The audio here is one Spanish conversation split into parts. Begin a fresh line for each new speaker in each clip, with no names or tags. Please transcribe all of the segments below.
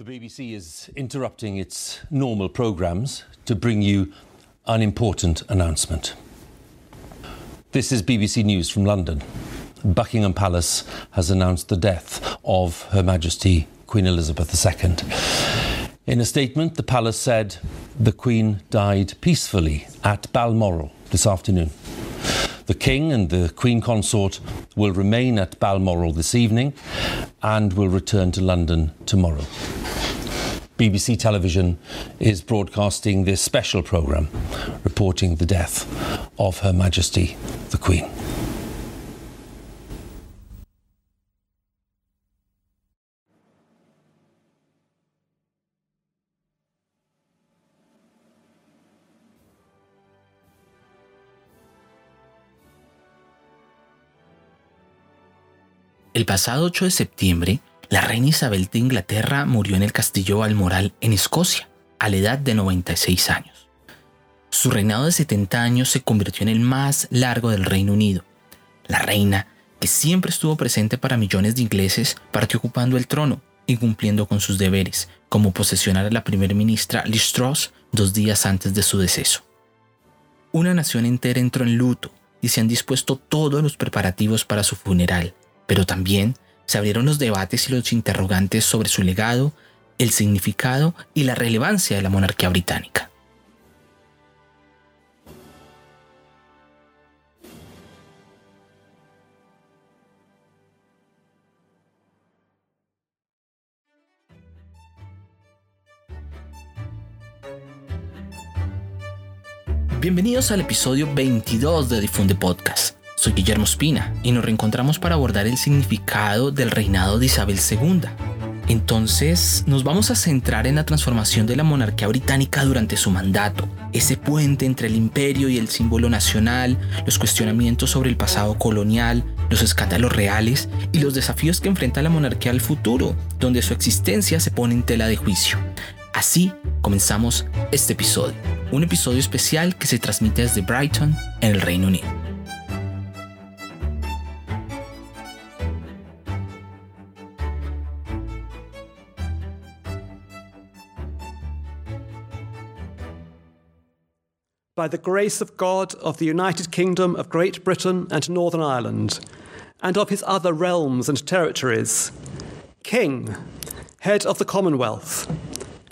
The BBC is interrupting its normal programmes to bring you an important announcement. This is BBC News from London. Buckingham Palace has announced the death of Her Majesty Queen Elizabeth II. In a statement, the palace said the Queen died peacefully at Balmoral this afternoon. The King and the Queen Consort will remain at Balmoral this evening and will return to London tomorrow. BBC Television is broadcasting this special programme reporting the death of Her Majesty the Queen.
El pasado 8 de septiembre, la reina Isabel de Inglaterra murió en el castillo Balmoral en Escocia, a la edad de 96 años. Su reinado de 70 años se convirtió en el más largo del Reino Unido. La reina, que siempre estuvo presente para millones de ingleses, partió ocupando el trono y cumpliendo con sus deberes, como posesionar a la primera ministra Liz Truss dos días antes de su deceso. Una nación entera entró en luto y se han dispuesto todos los preparativos para su funeral, pero también se abrieron los debates y los interrogantes sobre su legado, el significado y la relevancia de la monarquía británica. Bienvenidos al episodio 22 de Difunde Podcast. Soy Guillermo Espina y nos reencontramos para abordar el significado del reinado de Isabel II. Entonces nos vamos a centrar en la transformación de la monarquía británica durante su mandato, ese puente entre el imperio y el símbolo nacional, los cuestionamientos sobre el pasado colonial, los escándalos reales y los desafíos que enfrenta la monarquía al futuro, donde su existencia se pone en tela de juicio. Así comenzamos este episodio, un episodio especial que se transmite desde Brighton, en el Reino Unido.
By the grace of God of the United Kingdom of Great Britain and Northern Ireland, and of his other realms and territories, King, head of the Commonwealth,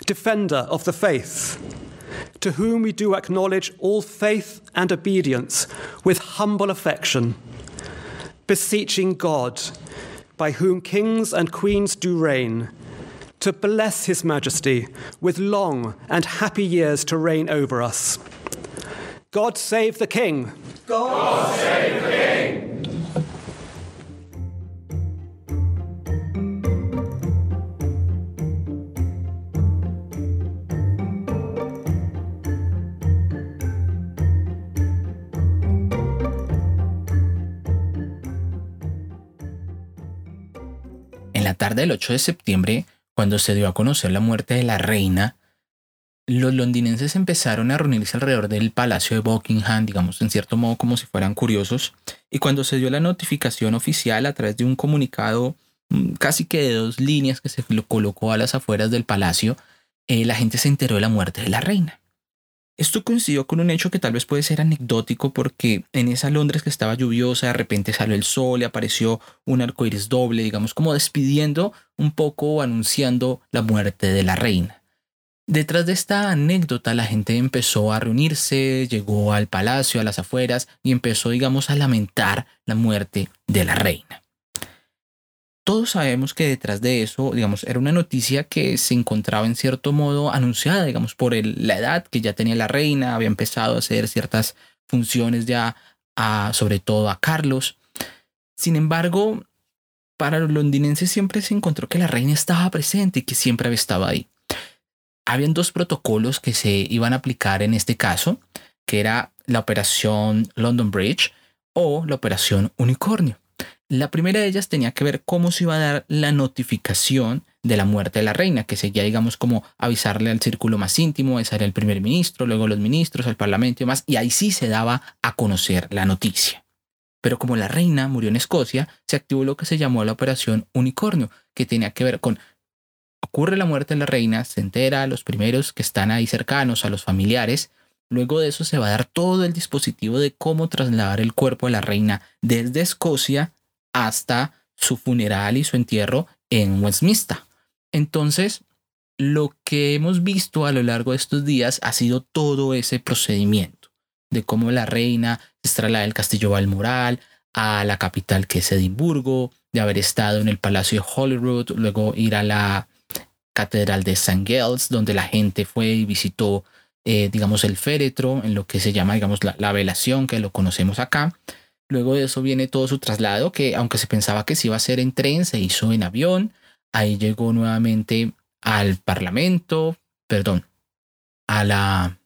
defender of the faith, to whom we do acknowledge all faith and obedience with humble affection, beseeching God, by whom kings and queens do reign, to bless his majesty with long and happy years to reign over us God save the King.
God save the King.
En la tarde del 8 de septiembre, cuando se dio a conocer la muerte de la reina, los londinenses empezaron a reunirse alrededor del Palacio de Buckingham, digamos, en cierto modo como si fueran curiosos, y cuando se dio la notificación oficial a través de un comunicado mm, casi que de dos líneas que se lo colocó a las afueras del palacio, eh, la gente se enteró de la muerte de la reina. Esto coincidió con un hecho que tal vez puede ser anecdótico porque en esa Londres que estaba lluviosa, de repente salió el sol y apareció un arco iris doble, digamos, como despidiendo un poco o anunciando la muerte de la reina. Detrás de esta anécdota la gente empezó a reunirse, llegó al palacio, a las afueras y empezó, digamos, a lamentar la muerte de la reina. Todos sabemos que detrás de eso, digamos, era una noticia que se encontraba en cierto modo anunciada, digamos, por la edad que ya tenía la reina, había empezado a hacer ciertas funciones ya, sobre todo a Carlos. Sin embargo, para los londinenses siempre se encontró que la reina estaba presente y que siempre estado ahí habían dos protocolos que se iban a aplicar en este caso, que era la operación London Bridge o la operación Unicornio. La primera de ellas tenía que ver cómo se iba a dar la notificación de la muerte de la reina, que seguía, digamos, como avisarle al círculo más íntimo, era el primer ministro, luego los ministros, al parlamento y demás, y ahí sí se daba a conocer la noticia. Pero como la reina murió en Escocia, se activó lo que se llamó la operación Unicornio, que tenía que ver con ocurre la muerte de la reina, se entera a los primeros que están ahí cercanos, a los familiares. Luego de eso se va a dar todo el dispositivo de cómo trasladar el cuerpo de la reina desde Escocia hasta su funeral y su entierro en Westminster. Entonces, lo que hemos visto a lo largo de estos días ha sido todo ese procedimiento de cómo la reina se traslada del castillo Balmoral a la capital que es Edimburgo, de haber estado en el Palacio de Holyrood, luego ir a la Catedral de St. Giles, donde la gente fue y visitó, eh, digamos, el féretro, en lo que se llama, digamos, la, la, velación, que lo conocemos acá. Luego de eso viene todo su traslado, que aunque se pensaba que se iba a hacer en tren, se hizo en avión. Ahí llegó nuevamente al Parlamento, perdón, a la...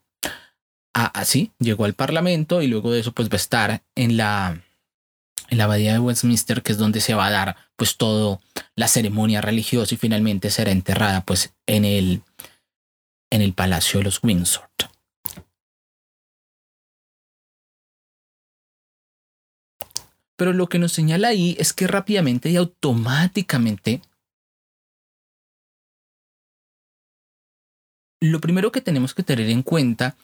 Así, llegó al Parlamento y luego de eso pues va a estar en la en la abadía de Westminster, que es donde se va a dar pues todo la ceremonia religiosa y finalmente será enterrada pues en el, en el Palacio de los Windsor. Pero lo que nos señala ahí es que rápidamente y automáticamente lo primero que tenemos que tener en cuenta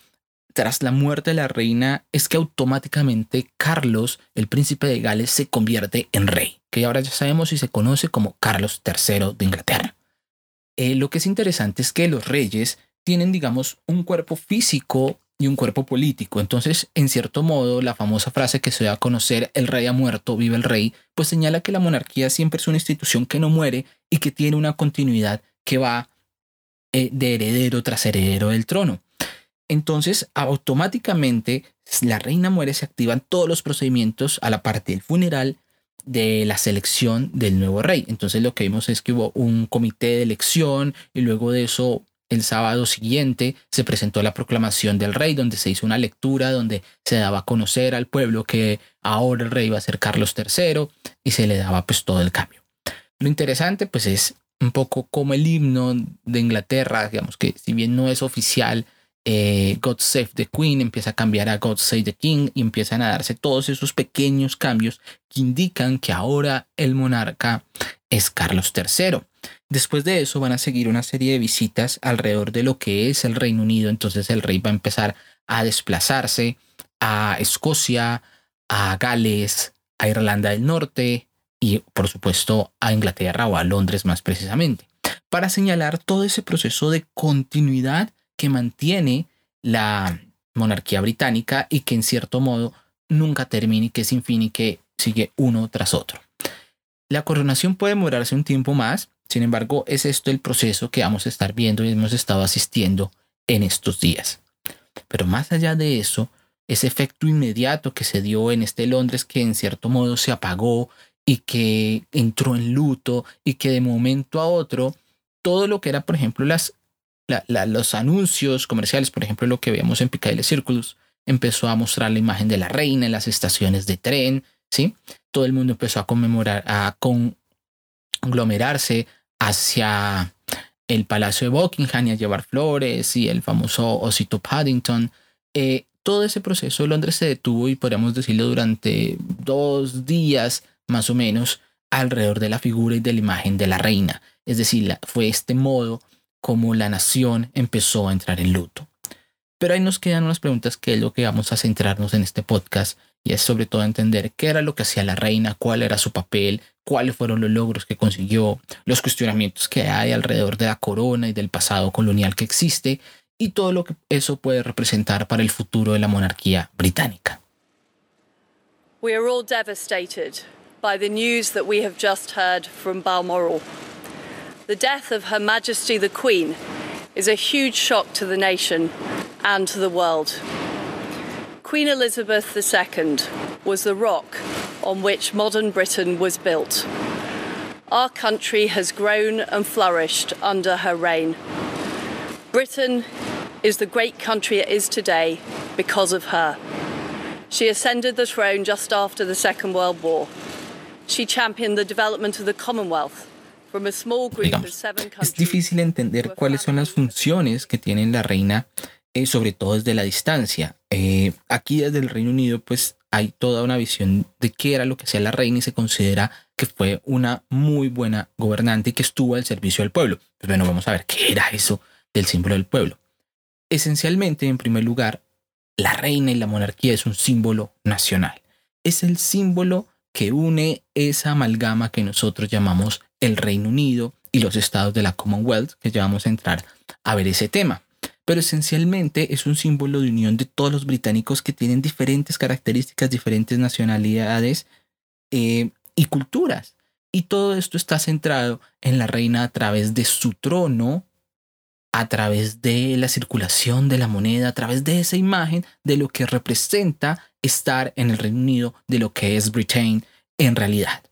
tras la muerte de la reina es que automáticamente Carlos, el príncipe de Gales, se convierte en rey, que ahora ya sabemos y se conoce como Carlos III de Inglaterra. Eh, lo que es interesante es que los reyes tienen, digamos, un cuerpo físico y un cuerpo político. Entonces, en cierto modo, la famosa frase que se da a conocer, el rey ha muerto, vive el rey, pues señala que la monarquía siempre es una institución que no muere y que tiene una continuidad que va eh, de heredero tras heredero del trono. Entonces, automáticamente, la reina muere, se activan todos los procedimientos a la parte del funeral de la selección del nuevo rey. Entonces, lo que vimos es que hubo un comité de elección y luego de eso, el sábado siguiente, se presentó la proclamación del rey, donde se hizo una lectura, donde se daba a conocer al pueblo que ahora el rey va a ser Carlos III y se le daba pues todo el cambio. Lo interesante pues es un poco como el himno de Inglaterra, digamos que si bien no es oficial, eh, God Save the Queen empieza a cambiar a God Save the King y empiezan a darse todos esos pequeños cambios que indican que ahora el monarca es Carlos III. Después de eso van a seguir una serie de visitas alrededor de lo que es el Reino Unido, entonces el rey va a empezar a desplazarse a Escocia, a Gales, a Irlanda del Norte y por supuesto a Inglaterra o a Londres más precisamente, para señalar todo ese proceso de continuidad que mantiene la monarquía británica y que en cierto modo nunca termina y que es sin fin y que sigue uno tras otro. La coronación puede demorarse un tiempo más, sin embargo es esto el proceso que vamos a estar viendo y hemos estado asistiendo en estos días. Pero más allá de eso, ese efecto inmediato que se dio en este Londres que en cierto modo se apagó y que entró en luto y que de momento a otro todo lo que era, por ejemplo, las los anuncios comerciales, por ejemplo, lo que veíamos en Piccadilly Circus, empezó a mostrar la imagen de la reina en las estaciones de tren, ¿sí? Todo el mundo empezó a conmemorar, a conglomerarse hacia el Palacio de Buckingham y a llevar flores y el famoso osito Paddington. Eh, todo ese proceso Londres se detuvo y podríamos decirlo durante dos días más o menos alrededor de la figura y de la imagen de la reina. Es decir, fue este modo cómo la nación empezó a entrar en luto. Pero ahí nos quedan unas preguntas que es lo que vamos a centrarnos en este podcast y es sobre todo entender qué era lo que hacía la reina, cuál era su papel, cuáles fueron los logros que consiguió, los cuestionamientos que hay alrededor de la corona y del pasado colonial que existe y todo lo que eso puede representar para el futuro de la monarquía británica.
We are all devastated by the news that we have just heard from Balmoral. The death of Her Majesty the Queen is a huge shock to the nation and to the world. Queen Elizabeth II was the rock on which modern Britain was built. Our country has grown and flourished under her reign. Britain is the great country it is today because of her. She ascended the throne just after the Second World War. She championed the development of the Commonwealth
Digamos, es difícil entender cuáles son las funciones que tiene la reina, eh, sobre todo desde la distancia. Eh, aquí desde el Reino Unido, pues hay toda una visión de qué era lo que hacía la reina y se considera que fue una muy buena gobernante y que estuvo al servicio del pueblo. Pues bueno, vamos a ver qué era eso del símbolo del pueblo. Esencialmente, en primer lugar, la reina y la monarquía es un símbolo nacional. Es el símbolo que une esa amalgama que nosotros llamamos el Reino Unido y los estados de la Commonwealth, que ya vamos a entrar a ver ese tema. Pero esencialmente es un símbolo de unión de todos los británicos que tienen diferentes características, diferentes nacionalidades eh, y culturas. Y todo esto está centrado en la reina a través de su trono, a través de la circulación de la moneda, a través de esa imagen de lo que representa estar en el Reino Unido, de lo que es Britain en realidad.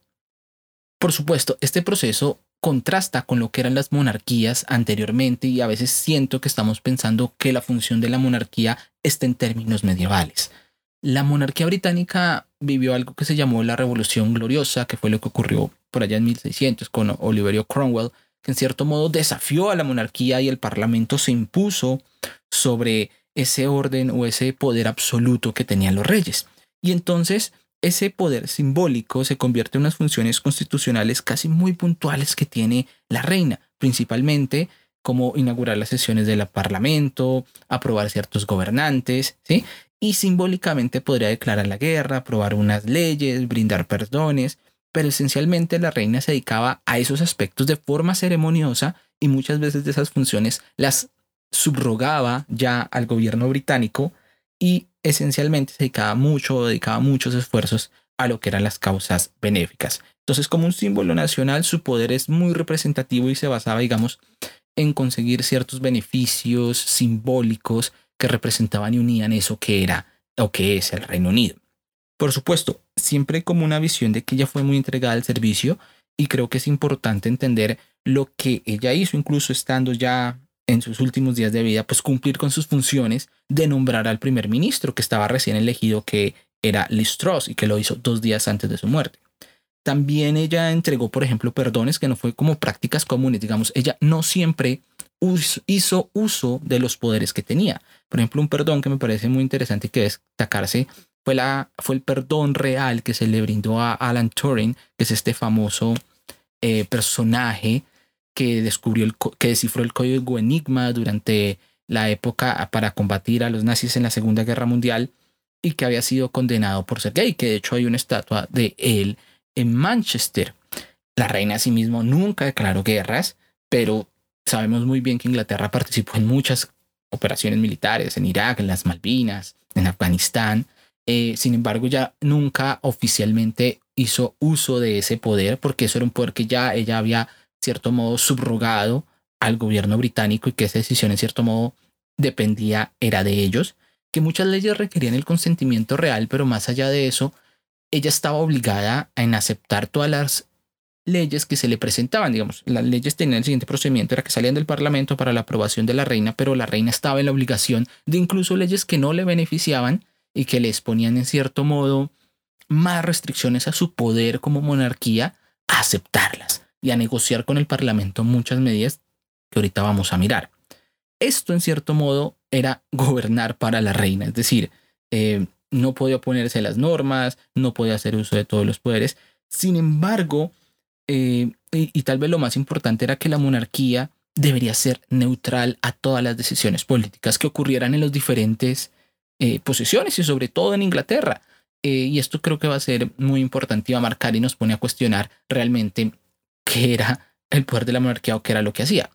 Por supuesto, este proceso contrasta con lo que eran las monarquías anteriormente y a veces siento que estamos pensando que la función de la monarquía está en términos medievales. La monarquía británica vivió algo que se llamó la Revolución Gloriosa, que fue lo que ocurrió por allá en 1600 con Oliverio Cromwell, que en cierto modo desafió a la monarquía y el parlamento se impuso sobre ese orden o ese poder absoluto que tenían los reyes. Y entonces ese poder simbólico se convierte en unas funciones constitucionales casi muy puntuales que tiene la reina, principalmente como inaugurar las sesiones del parlamento, aprobar ciertos gobernantes, ¿sí? Y simbólicamente podría declarar la guerra, aprobar unas leyes, brindar perdones, pero esencialmente la reina se dedicaba a esos aspectos de forma ceremoniosa y muchas veces de esas funciones las subrogaba ya al gobierno británico y esencialmente se dedicaba mucho, dedicaba muchos esfuerzos a lo que eran las causas benéficas. Entonces, como un símbolo nacional, su poder es muy representativo y se basaba, digamos, en conseguir ciertos beneficios simbólicos que representaban y unían eso que era o que es el Reino Unido. Por supuesto, siempre como una visión de que ella fue muy entregada al servicio y creo que es importante entender lo que ella hizo, incluso estando ya en sus últimos días de vida, pues cumplir con sus funciones de nombrar al primer ministro que estaba recién elegido, que era Liz y que lo hizo dos días antes de su muerte. También ella entregó, por ejemplo, perdones que no fue como prácticas comunes, digamos, ella no siempre hizo uso de los poderes que tenía. Por ejemplo, un perdón que me parece muy interesante que destacarse fue, la, fue el perdón real que se le brindó a Alan Turing, que es este famoso eh, personaje que descubrió el, que descifró el código Enigma durante la época para combatir a los nazis en la Segunda Guerra Mundial y que había sido condenado por ser gay, que de hecho hay una estatua de él en Manchester. La reina asimismo nunca declaró guerras, pero sabemos muy bien que Inglaterra participó en muchas operaciones militares, en Irak, en las Malvinas, en Afganistán, eh, sin embargo, ya nunca oficialmente hizo uso de ese poder porque eso era un poder que ya ella había, cierto modo, subrogado al gobierno británico y que esa decisión, en cierto modo, dependía, era de ellos, que muchas leyes requerían el consentimiento real, pero más allá de eso, ella estaba obligada en aceptar todas las leyes que se le presentaban, digamos, las leyes tenían el siguiente procedimiento, era que salían del Parlamento para la aprobación de la reina, pero la reina estaba en la obligación de incluso leyes que no le beneficiaban, y que les ponían en cierto modo más restricciones a su poder como monarquía, a aceptarlas y a negociar con el Parlamento muchas medidas que ahorita vamos a mirar. Esto en cierto modo era gobernar para la reina, es decir, eh, no podía oponerse a las normas, no podía hacer uso de todos los poderes. Sin embargo, eh, y tal vez lo más importante era que la monarquía debería ser neutral a todas las decisiones políticas que ocurrieran en los diferentes eh, posiciones y sobre todo en Inglaterra. Y esto creo que va a ser muy importante y va a marcar y nos pone a cuestionar realmente qué era el poder de la monarquía o qué era lo que hacía.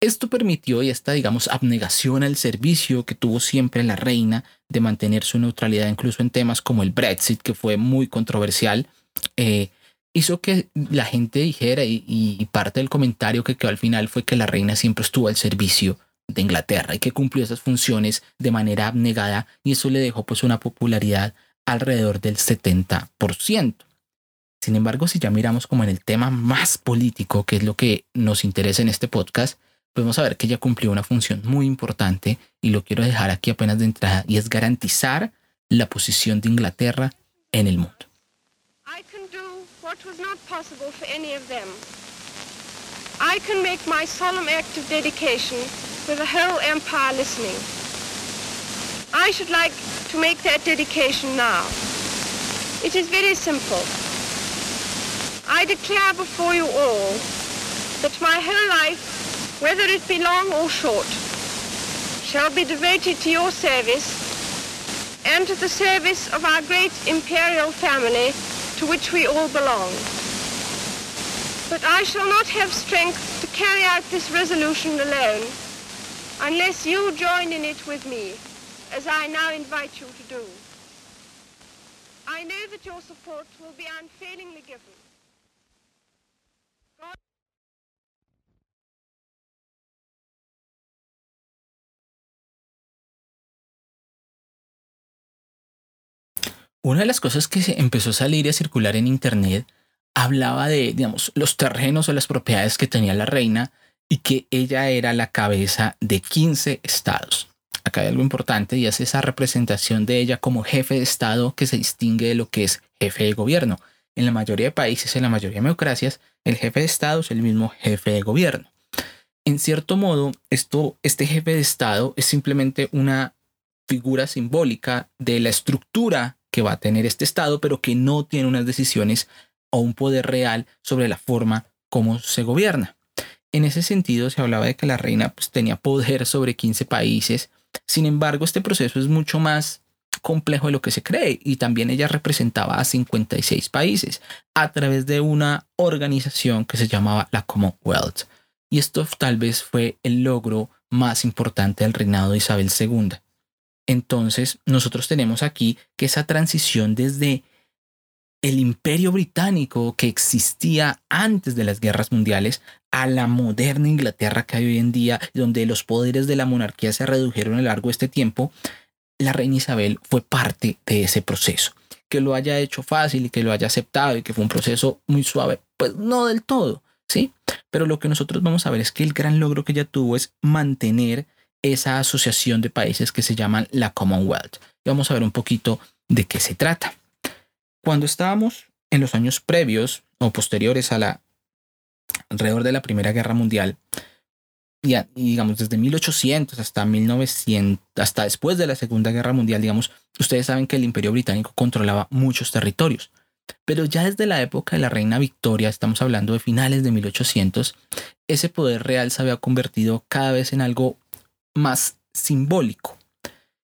Esto permitió y esta, digamos, abnegación al servicio que tuvo siempre la reina de mantener su neutralidad incluso en temas como el Brexit, que fue muy controversial, eh, hizo que la gente dijera y, y, parte del comentario que quedó al final fue que la reina siempre estuvo al servicio de Inglaterra y que cumplió esas funciones de manera abnegada y eso le dejó pues una popularidad alrededor del 70%. Sin embargo, si ya miramos como en el tema más político, que es lo que nos interesa en este podcast, podemos ver que ella cumplió una función muy importante y lo quiero dejar aquí apenas de entrada y es garantizar la posición de Inglaterra en el mundo. I can do what was not possible for any of them. I can make my solemn act of dedication with the whole empire listening. I should like to make that dedication now.
It is very simple. I declare before you all that my whole life, whether it be long or short, shall be devoted to your service and to the service of our great imperial family to which we all belong. But I shall not have strength to carry out this resolution alone unless you join in it with me, as I now invite you to do. I know that your support will be unfailingly given.
Una de las cosas que se empezó a salir y a circular en internet hablaba de, digamos, los terrenos o las propiedades que tenía la reina y que ella era la cabeza de 15 estados. Acá hay algo importante y es esa representación de ella como jefe de estado que se distingue de lo que es jefe de gobierno. En la mayoría de países, en la mayoría de democracias, el jefe de estado es el mismo jefe de gobierno. En cierto modo, esto, este jefe de estado es simplemente una figura simbólica de la estructura que va a tener este estado, pero que no tiene unas decisiones o un poder real sobre la forma como se gobierna. En ese sentido, se hablaba de que la reina pues, tenía poder sobre 15 países. Sin embargo, este proceso es mucho más complejo de lo que se cree y también ella representaba a 56 países a través de una organización que se llamaba la Commonwealth. Y esto tal vez fue el logro más importante del reinado de Isabel II. Entonces, nosotros tenemos aquí que esa transición desde el imperio británico que existía antes de las guerras mundiales a la moderna Inglaterra que hay hoy en día, donde los poderes de la monarquía se redujeron a lo largo de este tiempo, la reina Isabel fue parte de ese proceso. Que lo haya hecho fácil y que lo haya aceptado y que fue un proceso muy suave, pues no del todo, ¿sí? Pero lo que nosotros vamos a ver es que el gran logro que ella tuvo es mantener esa asociación de países que se llaman la Commonwealth. Y vamos a ver un poquito de qué se trata. Cuando estábamos en los años previos o posteriores a la alrededor de la Primera Guerra Mundial, y, digamos desde 1800 hasta 1900, hasta después de la Segunda Guerra Mundial, digamos, ustedes saben que el Imperio Británico controlaba muchos territorios. Pero ya desde la época de la Reina Victoria, estamos hablando de finales de 1800, ese poder real se había convertido cada vez en algo más simbólico.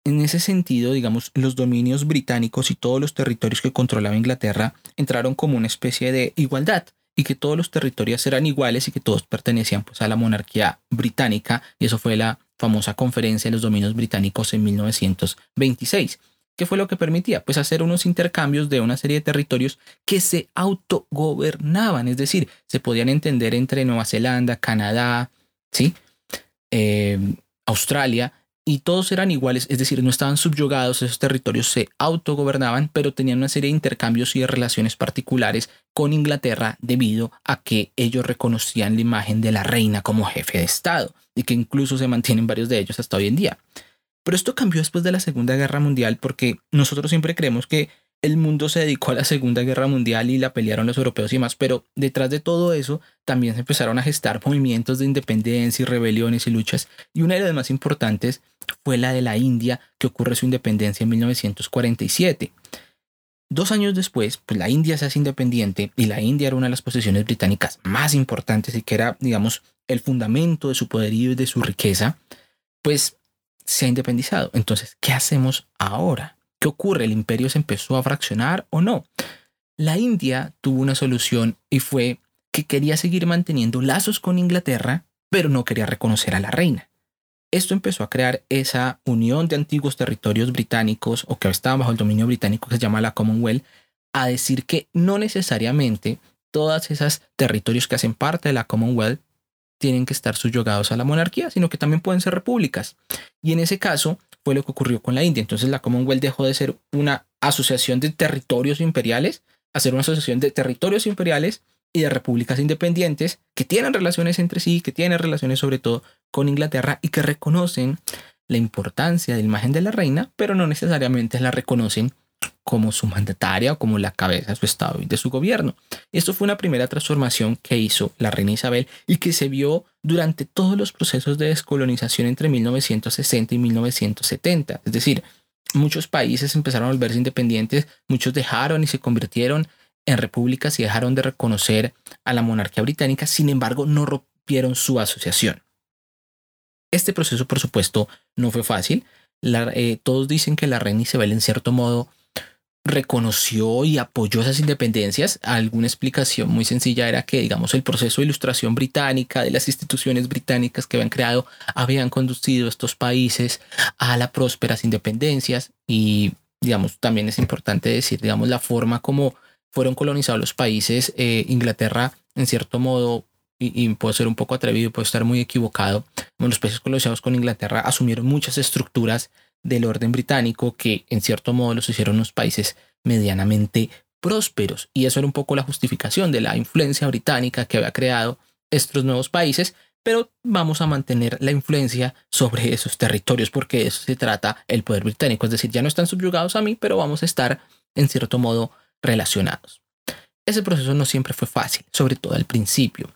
En ese sentido, digamos, los dominios británicos y todos los territorios que controlaba Inglaterra entraron como una especie de igualdad y que todos los territorios eran iguales y que todos pertenecían pues, a la monarquía británica y eso fue la famosa conferencia de los dominios británicos en 1926. ¿Qué fue lo que permitía? Pues hacer unos intercambios de una serie de territorios que se autogobernaban, es decir, se podían entender entre Nueva Zelanda, Canadá, ¿sí? Eh, Australia, y todos eran iguales, es decir, no estaban subyugados, esos territorios se autogobernaban, pero tenían una serie de intercambios y de relaciones particulares con Inglaterra debido a que ellos reconocían la imagen de la reina como jefe de Estado y que incluso se mantienen varios de ellos hasta hoy en día. Pero esto cambió después de la Segunda Guerra Mundial porque nosotros siempre creemos que el mundo se dedicó a la Segunda Guerra Mundial y la pelearon los europeos y más, pero detrás de todo eso también se empezaron a gestar movimientos de independencia y rebeliones y luchas, y una de las más importantes fue la de la India, que ocurre su independencia en 1947. Dos años después, pues la India se hace independiente y la India era una de las posesiones británicas más importantes y que era, digamos, el fundamento de su poderío y de su riqueza, pues se ha independizado. Entonces, ¿qué hacemos ahora? ¿Qué ocurre? ¿El imperio se empezó a fraccionar o no? La India tuvo una solución y fue que quería seguir manteniendo lazos con Inglaterra, pero no quería reconocer a la reina. Esto empezó a crear esa unión de antiguos territorios británicos o que estaban bajo el dominio británico que se llama la Commonwealth, a decir que no necesariamente todas esas territorios que hacen parte de la Commonwealth tienen que estar subyugados a la monarquía, sino que también pueden ser repúblicas. Y en ese caso, fue lo que ocurrió con la India. Entonces la Commonwealth dejó de ser una asociación de territorios imperiales a ser una asociación de territorios imperiales y de repúblicas independientes que tienen relaciones entre sí, que tienen relaciones sobre todo con Inglaterra y que reconocen la importancia de la imagen de la reina, pero no necesariamente la reconocen como su mandataria o como la cabeza de su Estado y de su gobierno. Esto fue una primera transformación que hizo la reina Isabel y que se vio durante todos los procesos de descolonización entre 1960 y 1970. Es decir, muchos países empezaron a volverse independientes, muchos dejaron y se convirtieron en repúblicas y dejaron de reconocer a la monarquía británica, sin embargo no rompieron su asociación. Este proceso, por supuesto, no fue fácil. Eh, todos dicen que la reina Isabel, en cierto modo, reconoció y apoyó esas independencias. Alguna explicación muy sencilla era que, digamos, el proceso de ilustración británica, de las instituciones británicas que habían creado, habían conducido estos países a las prósperas independencias y, digamos, también es importante decir, digamos, la forma como fueron colonizados los países. Eh, Inglaterra, en cierto modo, y, y, puedo ser un poco atrevido, puedo estar muy equivocado, los países colonizados con Inglaterra asumieron muchas estructuras del orden británico que en cierto modo los hicieron unos países medianamente prósperos. Y eso era un poco la justificación de la influencia británica que había creado estos nuevos países, pero vamos a mantener la influencia sobre esos territorios porque de eso se trata el poder británico. Es decir, ya no están subyugados a mí, pero vamos a estar en cierto modo relacionados. Ese proceso no siempre fue fácil, sobre todo al principio.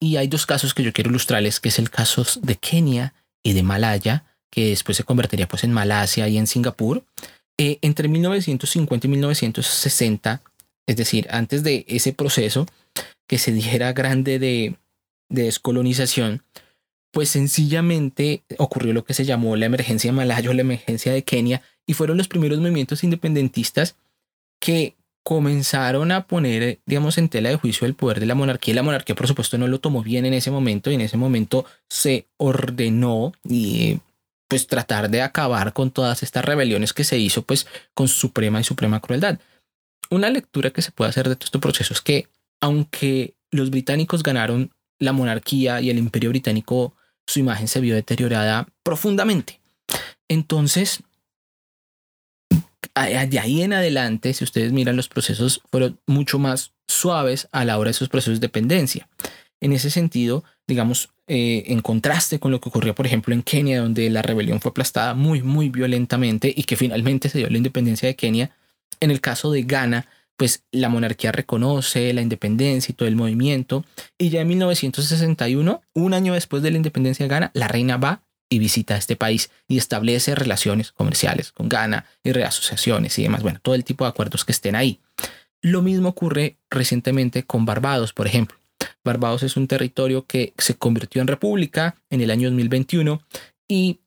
Y hay dos casos que yo quiero ilustrarles, que es el caso de Kenia y de Malaya, que después se convertiría pues en Malasia y en Singapur. Eh, entre 1950 y 1960, es decir, antes de ese proceso que se dijera grande de, descolonización, pues sencillamente ocurrió lo que se llamó la emergencia malaya o la emergencia de Kenia y fueron los primeros movimientos independentistas que comenzaron a poner, digamos, en tela de juicio el poder de la monarquía. La monarquía, por supuesto, no lo tomó bien en ese momento y en ese momento se ordenó y pues tratar de acabar con todas estas rebeliones que se hizo pues con suprema y suprema crueldad. Una lectura que se puede hacer de todo este proceso es que aunque los británicos ganaron la monarquía y el imperio británico, su imagen se vio deteriorada profundamente. Entonces, de ahí en adelante, si ustedes miran los procesos, fueron mucho más suaves a la hora de esos procesos de dependencia. En ese sentido, digamos, eh, en contraste con lo que ocurrió, por ejemplo, en Kenia, donde la rebelión fue aplastada muy, muy violentamente y que finalmente se dio la independencia de Kenia, en el caso de Ghana, pues la monarquía reconoce la independencia y todo el movimiento. Y ya en 1961, un año después de la independencia de Ghana, la reina va y visita este país y establece relaciones comerciales con Ghana y reasociaciones y demás. Bueno, todo el tipo de acuerdos que estén ahí. Lo mismo ocurre recientemente con Barbados, por ejemplo. Barbados es un territorio que se convirtió en república en el año 2021 y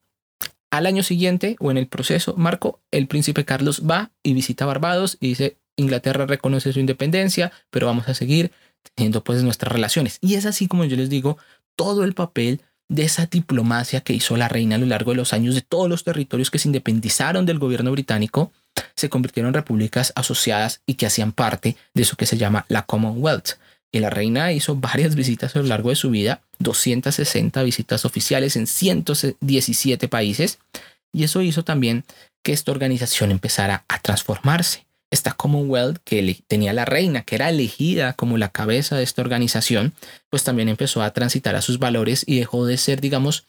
al año siguiente o en el proceso, Marco, el príncipe Carlos va y visita Barbados y dice, Inglaterra reconoce su independencia, pero vamos a seguir teniendo pues nuestras relaciones. Y es así como yo les digo, todo el papel de esa diplomacia que hizo la reina a lo largo de los años de todos los territorios que se independizaron del gobierno británico, se convirtieron en repúblicas asociadas y que hacían parte de eso que se llama la Commonwealth. Y la reina hizo varias visitas a lo largo de su vida, 260 visitas oficiales en 117 países, y eso hizo también que esta organización empezara a transformarse. Esta Commonwealth que tenía la reina, que era elegida como la cabeza de esta organización, pues también empezó a transitar a sus valores y dejó de ser, digamos,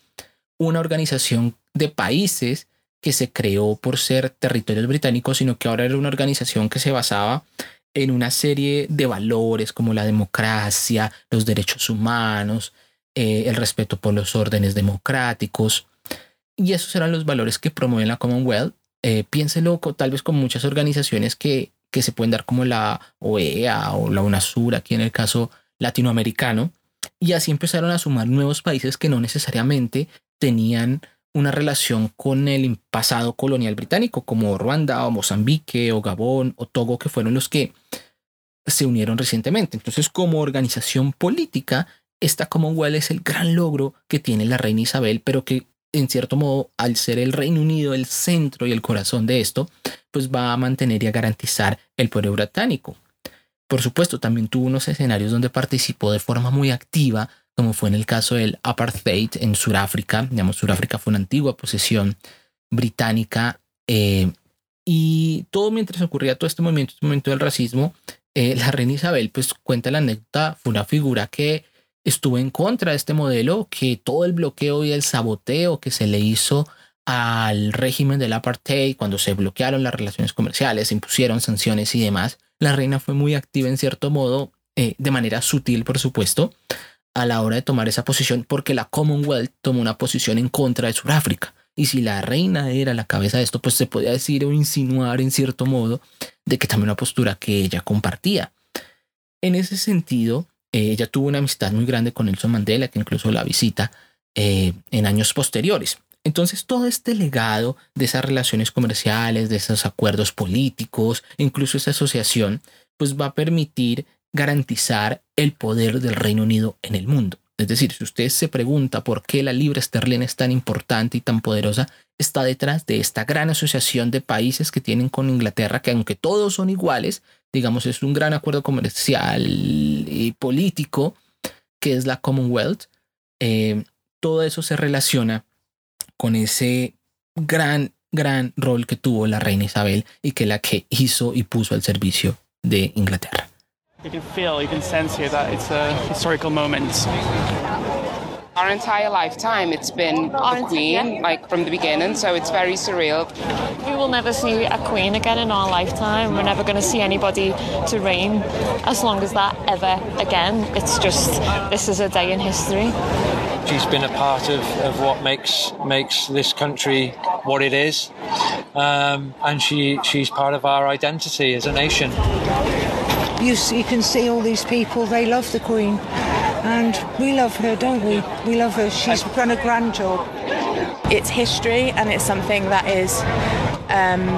una organización de países que se creó por ser territorios británicos, sino que ahora era una organización que se basaba en una serie de valores como la democracia, los derechos humanos, eh, el respeto por los órdenes democráticos. Y esos eran los valores que promueven la Commonwealth. Eh, piénselo tal vez con muchas organizaciones que, que se pueden dar como la OEA o la UNASUR, aquí en el caso latinoamericano. Y así empezaron a sumar nuevos países que no necesariamente tenían una relación con el pasado colonial británico, como Ruanda o Mozambique o Gabón o Togo, que fueron los que se unieron recientemente. Entonces, como organización política, esta Commonwealth es el gran logro que tiene la reina Isabel, pero que en cierto modo, al ser el Reino Unido el centro y el corazón de esto, pues va a mantener y a garantizar el poder británico. Por supuesto, también tuvo unos escenarios donde participó de forma muy activa como fue en el caso del apartheid en Sudáfrica. Digamos, Sudáfrica fue una antigua posesión británica. Eh, y todo mientras ocurría todo este movimiento, este momento del racismo, eh, la reina Isabel pues cuenta la anécdota, fue una figura que estuvo en contra de este modelo, que todo el bloqueo y el saboteo que se le hizo al régimen del apartheid, cuando se bloquearon las relaciones comerciales, se impusieron sanciones y demás, la reina fue muy activa en cierto modo, eh, de manera sutil por supuesto, a la hora de tomar esa posición porque la Commonwealth tomó una posición en contra de Sudáfrica. Y si la reina era la cabeza de esto, pues se podía decir o insinuar en cierto modo de que también una postura que ella compartía. En ese sentido, eh, ella tuvo una amistad muy grande con Nelson Mandela, que incluso la visita eh, en años posteriores. Entonces todo este legado de esas relaciones comerciales, de esos acuerdos políticos, incluso esa asociación, pues va a permitir garantizar el poder del Reino Unido en el mundo. Es decir, si usted se pregunta por qué la libra esterlina es tan importante y tan poderosa, está detrás de esta gran asociación de países que tienen con Inglaterra, que aunque todos son iguales, digamos, es un gran acuerdo comercial y político, que es la Commonwealth, eh, todo eso se relaciona con ese gran, gran rol que tuvo la reina Isabel y que la que hizo y puso al servicio de Inglaterra.
You can feel, you can sense here that it's a historical moment.
Our entire lifetime, it's been the Queen, like from the beginning, so it's very surreal.
We will never see a Queen again in our lifetime. We're never going to see anybody to reign as long as that ever again. It's just, this is a day in history.
She's been a part of, of what makes makes this country what it is, um, and she she's part of our identity as a nation.
You, you can see all these people, they love the Queen. And we love her, don't we? We love her. She's done a grand job.
It's history and it's something that is um,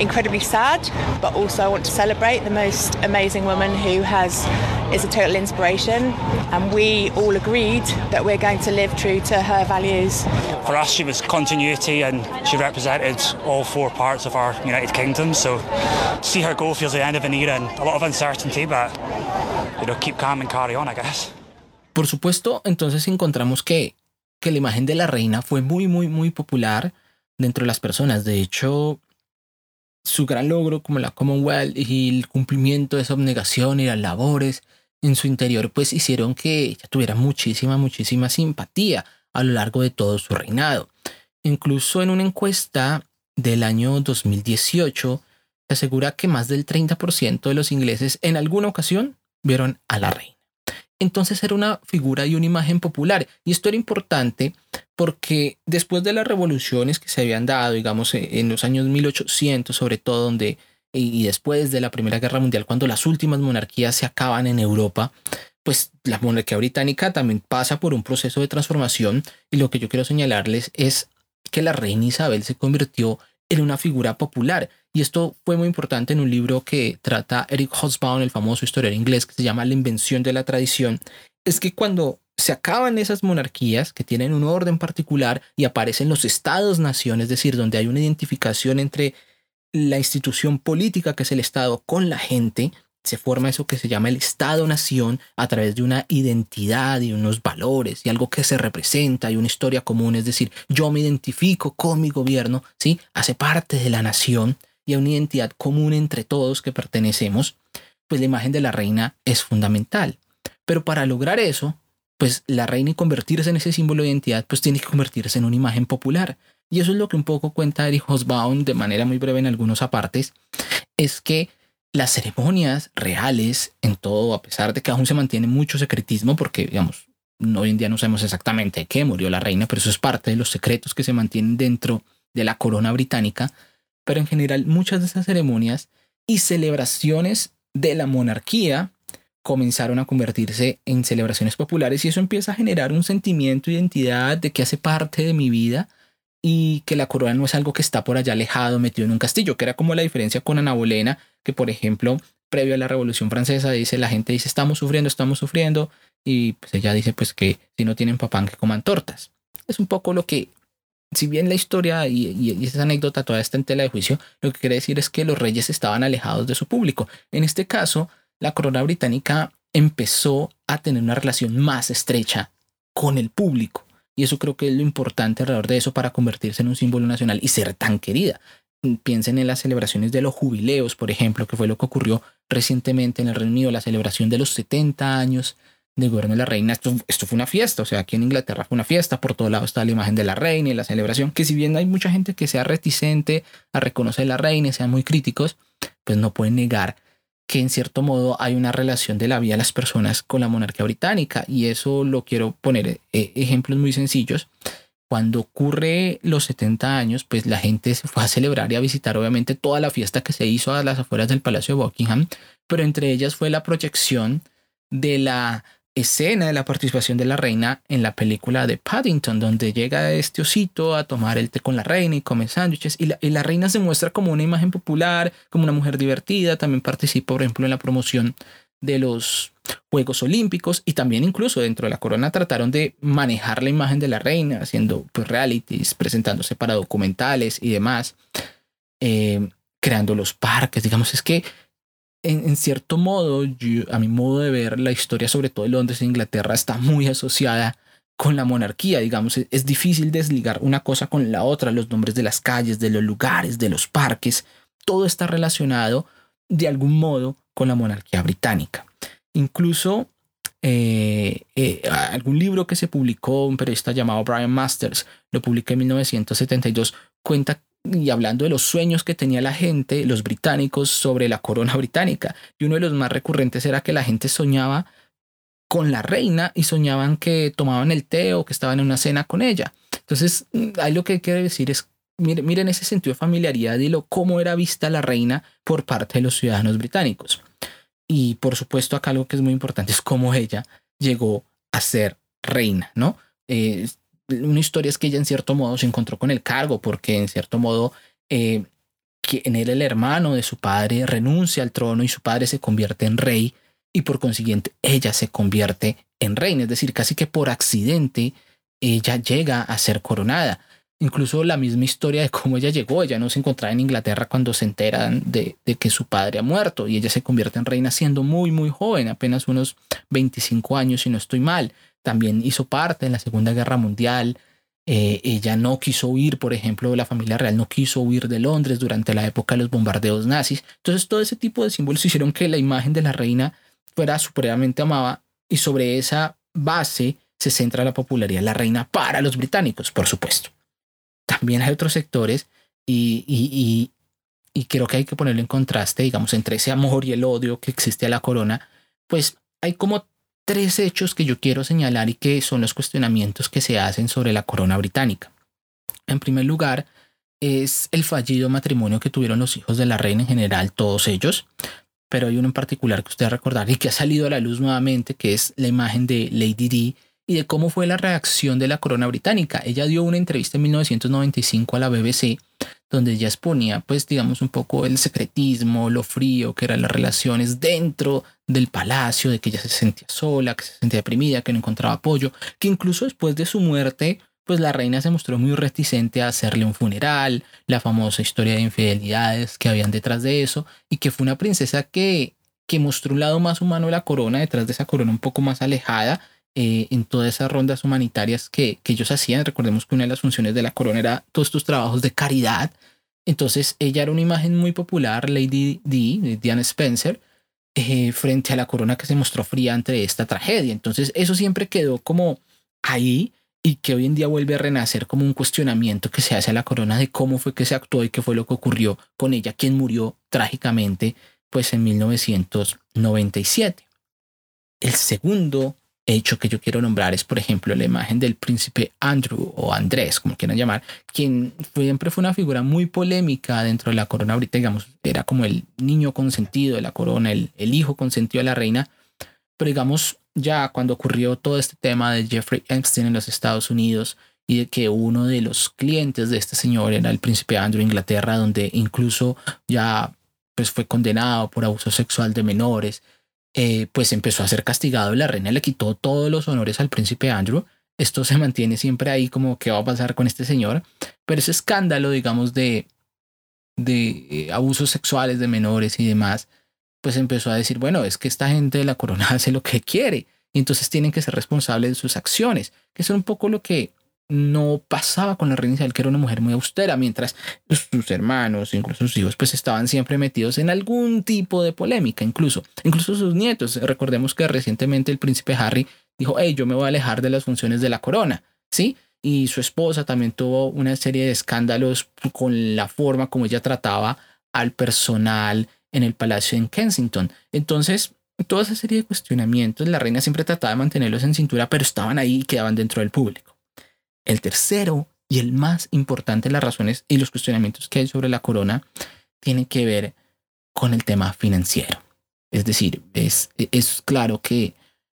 incredibly sad, but also I want to celebrate the most amazing woman who has is a total inspiration. And we all agreed that we're going to live true to her values.
For us, she was continuity and she represented all four parts of our United Kingdom. So to see her go feels the end of an era and a lot of uncertainty, but you know, keep calm and carry on, I guess.
Por supuesto, entonces encontramos que, que la imagen de la reina fue muy, muy, muy popular dentro de las personas. De hecho, su gran logro como la Commonwealth y el cumplimiento de esa abnegación y las labores en su interior, pues hicieron que ella tuviera muchísima, muchísima simpatía a lo largo de todo su reinado. Incluso en una encuesta del año 2018, se asegura que más del 30% de los ingleses en alguna ocasión vieron a la reina. Entonces era una figura y una imagen popular. Y esto era importante porque después de las revoluciones que se habían dado, digamos, en los años 1800, sobre todo, donde y después de la Primera Guerra Mundial, cuando las últimas monarquías se acaban en Europa, pues la monarquía británica también pasa por un proceso de transformación y lo que yo quiero señalarles es que la reina Isabel se convirtió en una figura popular y esto fue muy importante en un libro que trata Eric Hobsbawm, el famoso historiador inglés, que se llama La invención de la tradición. Es que cuando se acaban esas monarquías que tienen un orden particular y aparecen los estados-nación, es decir, donde hay una identificación entre la institución política que es el Estado con la gente, se forma eso que se llama el Estado-Nación a través de una identidad y unos valores y algo que se representa y una historia común, es decir, yo me identifico con mi gobierno, ¿sí? Hace parte de la nación y a una identidad común entre todos que pertenecemos, pues la imagen de la reina es fundamental. Pero para lograr eso, pues la reina y convertirse en ese símbolo de identidad, pues tiene que convertirse en una imagen popular. Y eso es lo que un poco cuenta Erich Hobsbawm de manera muy breve en algunos apartes, es que las ceremonias reales en todo, a pesar de que aún se mantiene mucho secretismo, porque digamos, hoy en día no sabemos exactamente qué murió la reina, pero eso es parte de los secretos que se mantienen dentro de la corona británica, pero en general muchas de esas ceremonias y celebraciones de la monarquía comenzaron a convertirse en celebraciones populares y eso empieza a generar un sentimiento de identidad de que hace parte de mi vida y que la corona no es algo que está por allá alejado, metido en un castillo, que era como la diferencia con Ana Bolena, que por ejemplo, previo a la Revolución Francesa, dice la gente dice, estamos sufriendo, estamos sufriendo, y pues ella dice pues que si no tienen papán que coman tortas. Es un poco lo que, si bien la historia y, esa anécdota todavía está en tela de juicio, lo que quiere decir es que los reyes estaban alejados de su público. En este caso, la corona británica empezó a tener una relación más estrecha con el público y eso creo que es lo importante alrededor de eso para convertirse en un símbolo nacional y ser tan querida. Piensen en las celebraciones de los jubileos, por ejemplo, que fue lo que ocurrió recientemente en el Reino Unido, la celebración de los 70 años del gobierno de la reina. Esto, esto fue una fiesta, o sea, aquí en Inglaterra fue una fiesta, por todo lado está la imagen de la reina y la celebración, que si bien hay mucha gente que sea reticente a reconocer la reina y sean muy críticos, pues no pueden negar que en cierto modo hay una relación de la vida de las personas con la monarquía británica y eso lo quiero poner eh, ejemplos muy sencillos. cuando ocurre los 70 años, pues la gente se fue a celebrar y a visitar obviamente toda la fiesta que se hizo a las afueras del Palacio de Buckingham, pero entre ellas fue la proyección de la escena de la participación de la reina en la película de Paddington, donde llega este osito a tomar el té con la reina y come sándwiches, y la, y la reina se muestra como una imagen popular, como una mujer divertida, también participa, por ejemplo, en la promoción de los Juegos Olímpicos y también incluso dentro de la corona trataron de manejar la imagen de la reina, haciendo pues, realities, presentándose para documentales y demás, eh, creando los parques, digamos, es que en, cierto modo, a mi modo de ver, la historia sobre todo de Londres e Inglaterra está muy asociada con la monarquía, digamos, es, es difícil desligar una cosa con la otra, los nombres de las calles, de los lugares, de los parques, todo está relacionado de algún modo con la monarquía británica. Incluso eh, eh, algún libro que se publicó, un periodista llamado Brian Masters, lo publicó en 1972, cuenta y hablando de los sueños que tenía la gente, los británicos, sobre la corona británica. Y uno de los más recurrentes era que la gente soñaba con la reina y soñaban que tomaban el té o que estaban en una cena con ella. Entonces, ahí lo que quiere decir es, miren, miren ese sentido de familiaridad y lo cómo era vista la reina por parte de los ciudadanos británicos. Y por supuesto, acá algo que es muy importante es cómo ella llegó a ser reina, ¿no? Eh, una historia es que ella en cierto modo se encontró con el cargo porque en cierto modo eh, en él el hermano de su padre renuncia al trono y su padre se convierte en rey y por consiguiente ella se convierte en reina, es decir, casi que por accidente ella llega a ser coronada incluso la misma historia de cómo ella llegó. Ella no se encontraba en Inglaterra cuando se enteran de, que su padre ha muerto y ella se convierte en reina siendo muy, muy joven, apenas unos 25 años, si no estoy mal. También hizo parte en la Segunda Guerra Mundial. Eh, ella no quiso huir, por ejemplo, la familia real no quiso huir de Londres durante la época de los bombardeos nazis. Entonces, todo ese tipo de símbolos hicieron que la imagen de la reina fuera supremamente amada y sobre esa base se centra la popularidad de la reina para los británicos, por supuesto también hay otros sectores y, y, y, creo que hay que ponerlo en contraste, digamos, entre ese amor y el odio que existe a la corona, pues hay como tres hechos que yo quiero señalar y que son los cuestionamientos que se hacen sobre la corona británica. En primer lugar, es el fallido matrimonio que tuvieron los hijos de la reina en general, todos ellos, pero hay uno en particular que usted va a recordar y que ha salido a la luz nuevamente, que es la imagen de Lady Di y de cómo fue la reacción de la corona británica. Ella dio una entrevista en 1995 a la BBC donde ella exponía, pues digamos, un poco el secretismo, lo frío que eran las relaciones dentro del palacio, de que ella se sentía sola, que se sentía deprimida, que no encontraba apoyo, que incluso después de su muerte, pues la reina se mostró muy reticente a hacerle un funeral, la famosa historia de infidelidades que habían detrás de eso, y que fue una princesa que, que mostró un lado más humano de la corona, detrás de esa corona un poco más alejada, eh, en todas esas rondas humanitarias que, que, ellos hacían. Recordemos que una de las funciones de la corona era todos estos trabajos de caridad. Entonces ella era una imagen muy popular, Lady D, Diana Spencer, eh, frente a la corona que se mostró fría ante esta tragedia. Entonces eso siempre quedó como ahí y que hoy en día vuelve a renacer como un cuestionamiento que se hace a la corona de cómo fue que se actuó y qué fue lo que ocurrió con ella, quien murió trágicamente pues en 1997. El segundo hecho que yo quiero nombrar es, por ejemplo, la imagen del príncipe Andrew o Andrés, como quieran llamar, quien siempre fue una figura muy polémica dentro de la corona británica, digamos, era como el niño consentido de la corona, el, hijo consentido de la reina, pero digamos, ya cuando ocurrió todo este tema de Jeffrey Epstein en los Estados Unidos y de que uno de los clientes de este señor era el príncipe Andrew de Inglaterra, donde incluso ya pues fue condenado por abuso sexual de menores, eh, pues empezó a ser castigado la reina le quitó todos los honores al príncipe Andrew. Esto se mantiene siempre ahí como qué va a pasar con este señor. Pero ese escándalo, digamos, de, de eh, abusos sexuales de menores y demás, pues empezó a decir, bueno, es que esta gente de la corona hace lo que quiere y entonces tienen que ser responsables de sus acciones, que es un poco lo que no pasaba con la reina Isabel, que era una mujer muy austera, mientras sus hermanos, incluso sus hijos, pues estaban siempre metidos en algún tipo de polémica, incluso, incluso sus nietos. Recordemos que recientemente el príncipe Harry dijo, hey, yo me voy a alejar de las funciones de la corona, ¿sí? Y su esposa también tuvo una serie de escándalos con la forma como ella trataba al personal en el palacio en Kensington. Entonces, toda esa serie de cuestionamientos, la reina siempre trataba de mantenerlos en cintura, pero estaban ahí y quedaban dentro del público. El tercero y el más importante de las razones y los cuestionamientos que hay sobre la corona tiene que ver con el tema financiero. Es decir, es, es claro que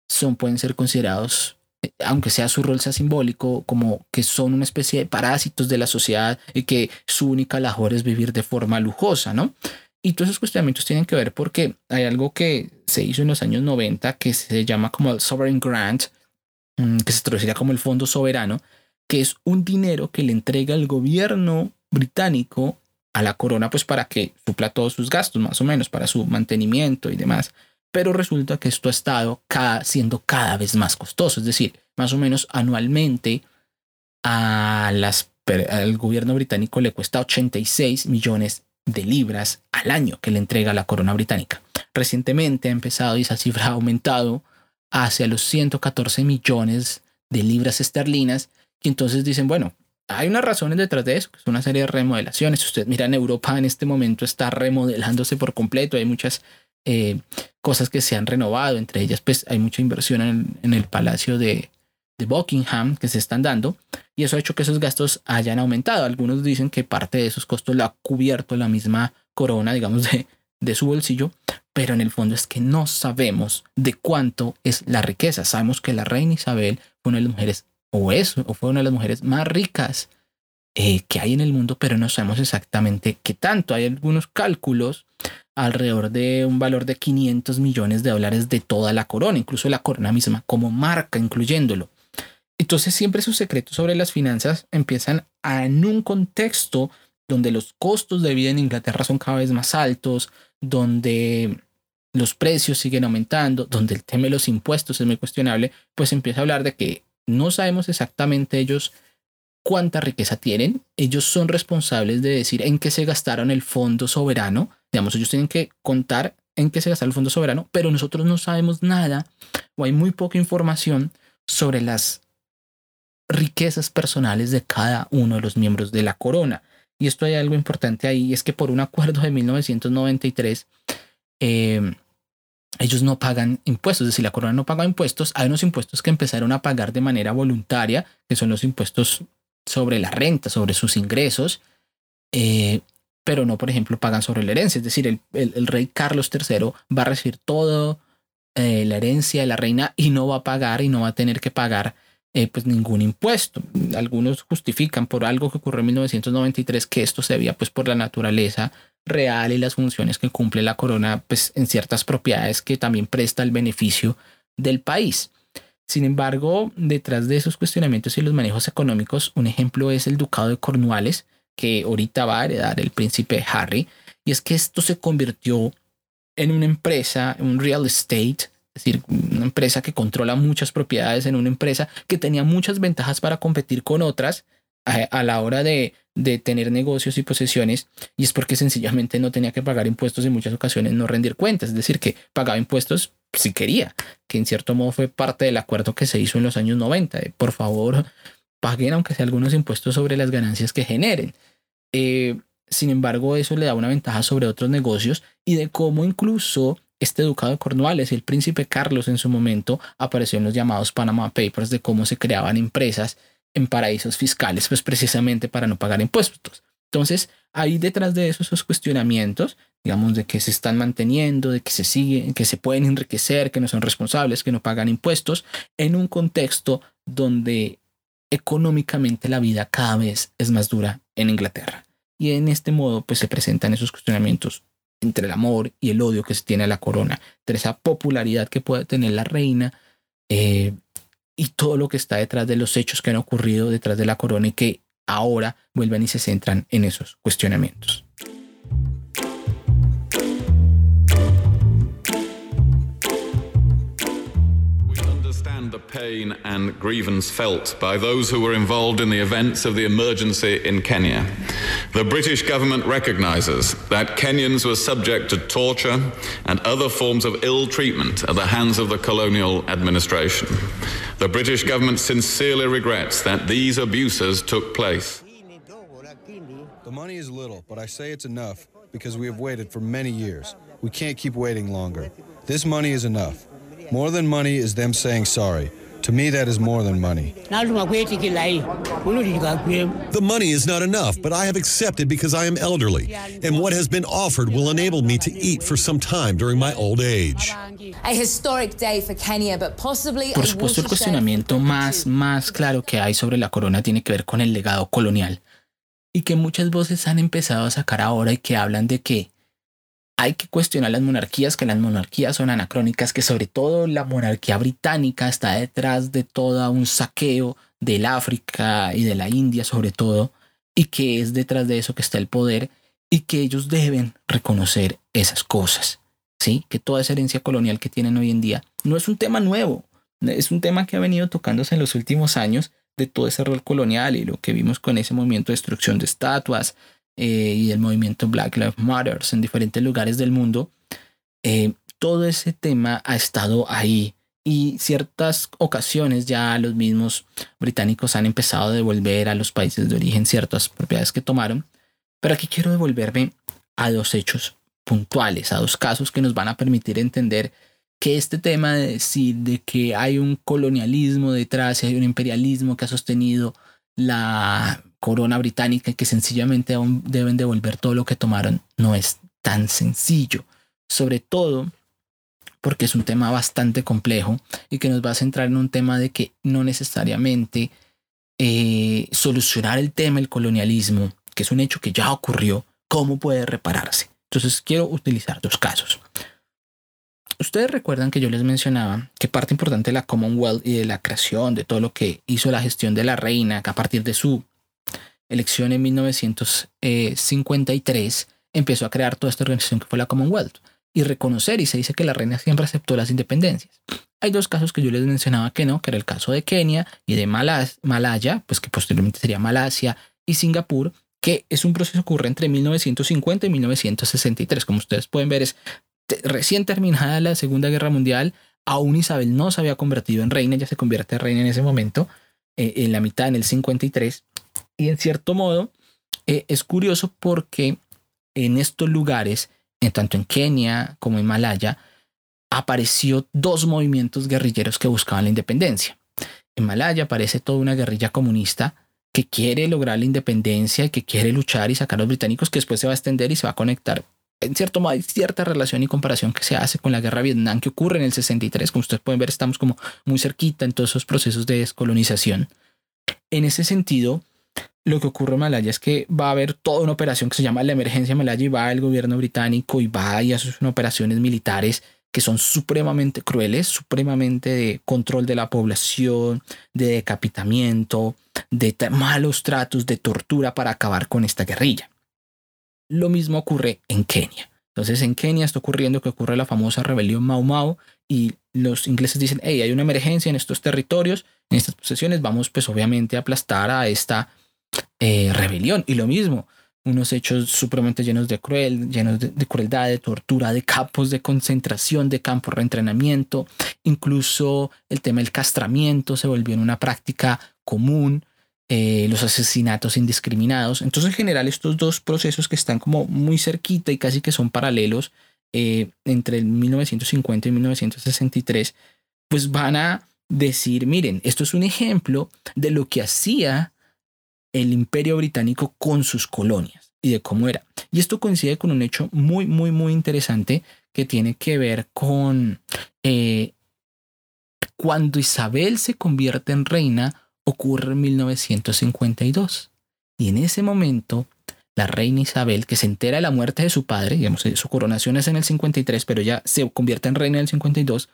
son, pueden ser considerados, aunque sea su rol sea simbólico, como que son una especie de parásitos de la sociedad y que su única labor es vivir de forma lujosa, ¿no? Y todos esos cuestionamientos tienen que ver porque hay algo que se hizo en los años 90 que se llama como el Sovereign Grant, mm, que se traduciría como el Fondo Soberano, que es un dinero que le entrega el gobierno británico a la corona, pues para que supla todos sus gastos, más o menos, para su mantenimiento y demás. Pero resulta que esto ha estado siendo cada vez más costoso, es decir, más o menos anualmente a las, al gobierno británico le cuesta 86 millones de libras al año que le entrega la corona británica. Recientemente ha empezado y esa cifra ha aumentado hacia los 114 millones de libras esterlinas y entonces dicen, bueno, hay unas razones detrás de eso, que es una serie de remodelaciones. Si usted mira en Europa en este momento está remodelándose por completo, hay muchas eh, cosas que se han renovado, entre ellas pues hay mucha inversión en, el Palacio de, de, Buckingham que se están dando y eso ha hecho que esos gastos hayan aumentado. Algunos dicen que parte de esos costos lo ha cubierto la misma corona, digamos, de, de su bolsillo, pero en el fondo es que no sabemos de cuánto es la riqueza. Sabemos que la reina Isabel fue una de las mujeres o es o fue una de las mujeres más ricas eh, que hay en el mundo, pero no sabemos exactamente qué tanto. Hay algunos cálculos alrededor de un valor de 500 millones de dólares de toda la corona, incluso la corona misma, como marca, incluyéndolo. Entonces siempre sus secretos sobre las finanzas empiezan en un contexto donde los costos de vida en Inglaterra son cada vez más altos, donde los precios siguen aumentando, donde el tema de los impuestos es muy cuestionable, pues empieza a hablar de que no sabemos exactamente ellos cuánta riqueza tienen. Ellos son responsables de decir en qué se gastaron el fondo soberano. Digamos, ellos tienen que contar en qué se gastaron el fondo soberano, pero nosotros no sabemos nada o hay muy poca información sobre las riquezas personales de cada uno de los miembros de la corona. Y esto hay algo importante ahí, es que por un acuerdo de 1993, eh, ellos no pagan impuestos, es decir, la corona no paga impuestos. Hay unos impuestos que empezaron a pagar de manera voluntaria, que son los impuestos sobre la renta, sobre sus ingresos, eh, pero no, por ejemplo, pagan sobre la herencia. Es decir, el, rey Carlos III va a recibir toda eh, la herencia de la reina y no va a pagar y no va a tener que pagar eh, pues ningún impuesto. Algunos justifican por algo que ocurrió en 1993 que esto se debía pues por la naturaleza real y las funciones que cumple la corona pues en ciertas propiedades que también presta el beneficio del país. Sin embargo, detrás de esos cuestionamientos y los manejos económicos, un ejemplo es el ducado de Cornualles, que ahorita va a heredar el príncipe Harry, y es que esto se convirtió en una empresa, un real estate, es decir, una empresa que controla muchas propiedades en una empresa que tenía muchas ventajas para competir con otras a, la hora de, de, tener negocios y posesiones, y es porque sencillamente no tenía que pagar impuestos en muchas ocasiones, no rendir cuentas, es decir, que pagaba impuestos si quería, que en cierto modo fue parte del acuerdo que se hizo en los años 90. por favor, paguen aunque sea algunos impuestos sobre las ganancias que generen. Eh, sin embargo, eso le da una ventaja sobre otros negocios y de cómo incluso este ducado de Cornualles el príncipe Carlos en su momento apareció en los llamados Panama Papers de cómo se creaban empresas en paraísos fiscales, pues precisamente para no pagar impuestos. Entonces, ahí detrás de eso, esos cuestionamientos, digamos, de que se están manteniendo, de que se siguen, que se pueden enriquecer, que no son responsables, que no pagan impuestos, en un contexto donde económicamente la vida cada vez es más dura en Inglaterra. Y en este modo, pues se presentan esos cuestionamientos entre el amor y el odio que se tiene a la corona, entre esa popularidad que puede tener la reina eh, y todo lo que está detrás de los hechos que han ocurrido detrás de la corona y que ahora vuelven y se centran en esos cuestionamientos.
the pain and grievance felt by those who were involved in the events of the emergency in Kenya. The British government recognizes that Kenyans were subject to torture and other forms of ill treatment at the hands of the colonial administration. The British government sincerely regrets that these abuses took place.
The money is little, but I say it's enough because we have waited for many years. We can't keep waiting longer. This money is enough. More than money is them saying sorry. To me, that is more than money.
The money is not enough, but I have accepted because I am elderly, and what has been offered will enable me to eat for some time during my old age.
A historic day for Kenya, but possibly
Por supuesto, el cuestionamiento más, más claro que hay sobre la corona tiene que ver con el legado colonial y que muchas voces han empezado a sacar ahora y que hablan de que hay que cuestionar las monarquías, que las monarquías son anacrónicas, que sobre todo la monarquía británica está detrás de todo un saqueo del África y de la India sobre todo, y que es detrás de eso que está el poder y que ellos deben reconocer esas cosas. ¿sí? Que toda esa herencia colonial que tienen hoy en día no es un tema nuevo, es un tema que ha venido tocándose en los últimos años de todo ese rol colonial y lo que vimos con ese movimiento de destrucción de estatuas eh, y el movimiento Black Lives Matter en diferentes lugares del mundo. Eh, todo ese tema ha estado ahí y ciertas ocasiones ya los mismos británicos han empezado a devolver a los países de origen ciertas propiedades que tomaron. Pero aquí quiero devolverme a dos hechos puntuales, a dos casos que nos van a permitir entender que este tema de decir de que hay un colonialismo detrás hay un imperialismo que ha sostenido la corona británica que sencillamente aún deben devolver todo lo que tomaron no es tan sencillo. Sobre todo porque es un tema bastante complejo y que nos va a centrar en un tema de que no necesariamente eh, solucionar el tema del colonialismo, que es un hecho que ya ocurrió, ¿cómo puede repararse? Entonces quiero utilizar dos casos. Ustedes recuerdan que yo les mencionaba que parte importante de la Commonwealth y de la creación de todo lo que hizo la gestión de la reina, que a partir de su elección en 1953 empezó a crear toda esta organización que fue la Commonwealth y reconocer y se dice que la reina siempre aceptó las independencias. Hay dos casos que yo les mencionaba que no, que era el caso de Kenia y de Malaya, pues que posteriormente sería Malasia y Singapur, que es un proceso que ocurre entre 1950 y 1963. Como ustedes pueden ver, es recién terminada la Segunda Guerra Mundial, aún Isabel no se había convertido en reina, ya se convierte en reina en ese momento, eh, en la mitad, en el 53. Y en cierto modo, eh, es curioso porque en estos lugares, en tanto en Kenia como en Malaya, apareció dos movimientos guerrilleros que buscaban la independencia. En Malaya aparece toda una guerrilla comunista que quiere lograr la independencia y que quiere luchar y sacar a los británicos, que después se va a extender y se va a conectar en cierto modo hay cierta relación y comparación que se hace con la guerra Vietnam que ocurre en el 63. Como ustedes pueden ver, estamos como muy cerquita en todos esos procesos de descolonización. En ese sentido, lo que ocurre en Malaya es que va a haber toda una operación que se llama la emergencia Malaya y va el gobierno británico y va y hace operaciones militares que son supremamente crueles, supremamente de control de la población, de decapitamiento, de malos tratos, de tortura para acabar con esta guerrilla. Lo mismo ocurre en Kenia. Entonces en Kenia está ocurriendo que ocurre la famosa rebelión Mau Mau y los ingleses dicen, hey, hay una emergencia en estos territorios, en estas posesiones, vamos pues obviamente a aplastar a esta eh, rebelión. Y lo mismo, unos hechos supremamente llenos de cruel, llenos de, crueldad, de tortura, de campos de concentración, de campos de reentrenamiento, incluso el tema del castramiento se volvió en una práctica común. Eh, los asesinatos indiscriminados. Entonces, en general, estos dos procesos que están como muy cerquita y casi que son paralelos eh, entre el 1950 y 1963, pues van a decir, miren, esto es un ejemplo de lo que hacía el imperio británico con sus colonias y de cómo era. Y esto coincide con un hecho muy, muy, muy interesante que tiene que ver con eh, cuando Isabel se convierte en reina, ocurre en 1952. Y en ese momento, la reina Isabel, que se entera de la muerte de su padre, digamos, su coronación es en el 53, pero ella se convierte en reina en el 52,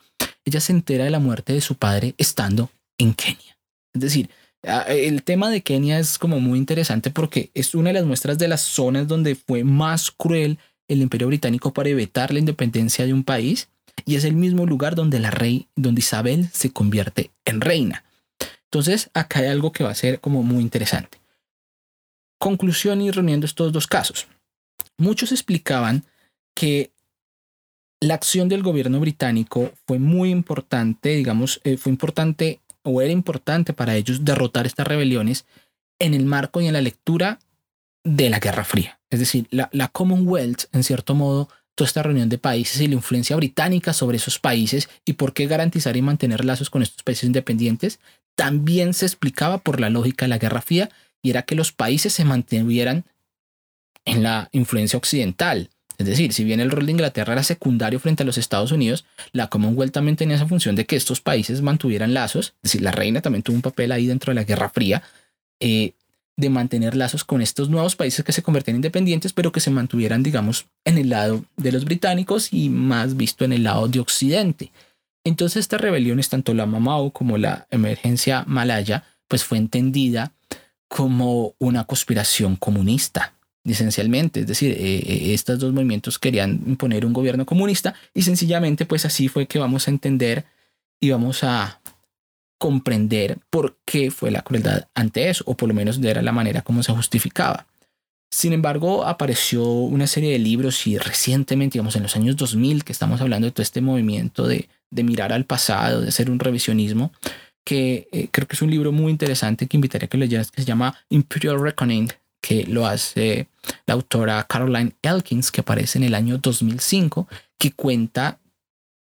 ella se entera de la muerte de su padre estando en Kenia. Es decir, el tema de Kenia es como muy interesante porque es una de las muestras de las zonas donde fue más cruel el imperio británico para evitar la independencia de un país y es el mismo lugar donde la rey, donde Isabel se convierte en reina. Entonces, acá hay algo que va a ser como muy interesante. Conclusión y reuniendo estos dos casos. Muchos explicaban que la acción del gobierno británico fue muy importante, digamos, eh, fue importante o era importante para ellos derrotar estas rebeliones en el marco y en la lectura de la Guerra Fría. Es decir, la, Commonwealth, en cierto modo, toda esta reunión de países y la influencia británica sobre esos países y por qué garantizar y mantener lazos con estos países independientes, también se explicaba por la lógica de la Guerra Fría y era que los países se mantuvieran en la influencia occidental. Es decir, si bien el rol de Inglaterra era secundario frente a los Estados Unidos, la Commonwealth también tenía esa función de que estos países mantuvieran lazos. Es decir, la reina también tuvo un papel ahí dentro de la Guerra Fría. Eh, de mantener lazos con estos nuevos países que se convertían independientes, pero que se mantuvieran, digamos, en el lado de los británicos y más visto en el lado de Occidente. Entonces, estas rebeliones, tanto la Mamao como la emergencia malaya, pues fue entendida como una conspiración comunista, esencialmente. Es decir, eh, eh, estos dos movimientos querían imponer un gobierno comunista y sencillamente, pues así fue que vamos a entender y vamos a comprender por qué fue la crueldad ante eso, o por lo menos era la manera como se justificaba. Sin embargo, apareció una serie de libros y recientemente, digamos en los años 2000, que estamos hablando de todo este movimiento de, mirar al pasado, de hacer un revisionismo, que eh, creo que es un libro muy interesante que invitaría a que leyeras, que se llama Imperial Reckoning, que lo hace la autora Caroline Elkins, que aparece en el año 2005, que cuenta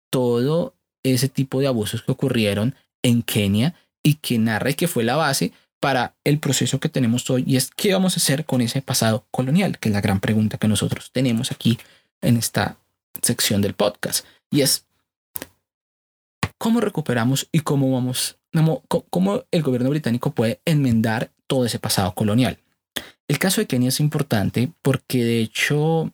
todo ese tipo de abusos que ocurrieron en Kenia y que narra y que fue la base para el proceso que tenemos hoy y es qué vamos a hacer con ese pasado colonial, que es la gran pregunta que nosotros tenemos aquí en esta sección del podcast. Y es cómo recuperamos y cómo vamos, cómo el gobierno británico puede enmendar todo ese pasado colonial. El caso de Kenia es importante porque de hecho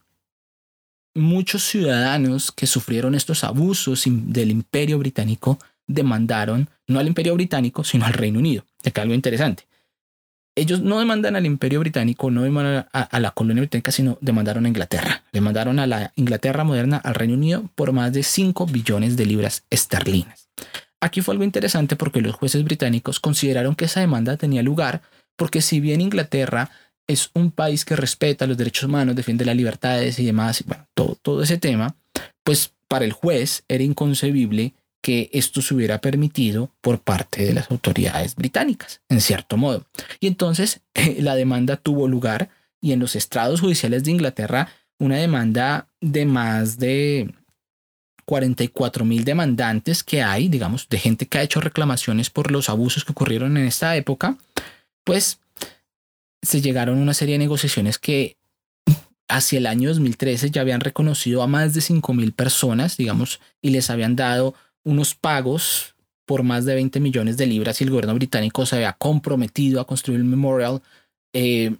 muchos ciudadanos que sufrieron estos abusos del imperio británico demandaron no al Imperio Británico, sino al Reino Unido. Acá algo interesante. Ellos no demandan al Imperio Británico, no demandan a, la colonia británica, sino demandaron a Inglaterra. Le mandaron a la Inglaterra moderna, al Reino Unido, por más de 5 billones de libras esterlinas. Aquí fue algo interesante porque los jueces británicos consideraron que esa demanda tenía lugar porque si bien Inglaterra es un país que respeta los derechos humanos, defiende las libertades y demás, bueno, todo, todo ese tema, pues para el juez era inconcebible que esto se hubiera permitido por parte de las autoridades británicas, en cierto modo. Y entonces la demanda tuvo lugar y en los estrados judiciales de Inglaterra una demanda de más de 44 mil demandantes que hay, digamos, de gente que ha hecho reclamaciones por los abusos que ocurrieron en esta época, pues se llegaron a una serie de negociaciones que hacia el año 2013 ya habían reconocido a más de 5 mil personas, digamos, y les habían dado unos pagos por más de 20 millones de libras y el gobierno británico se había comprometido a construir el memorial eh,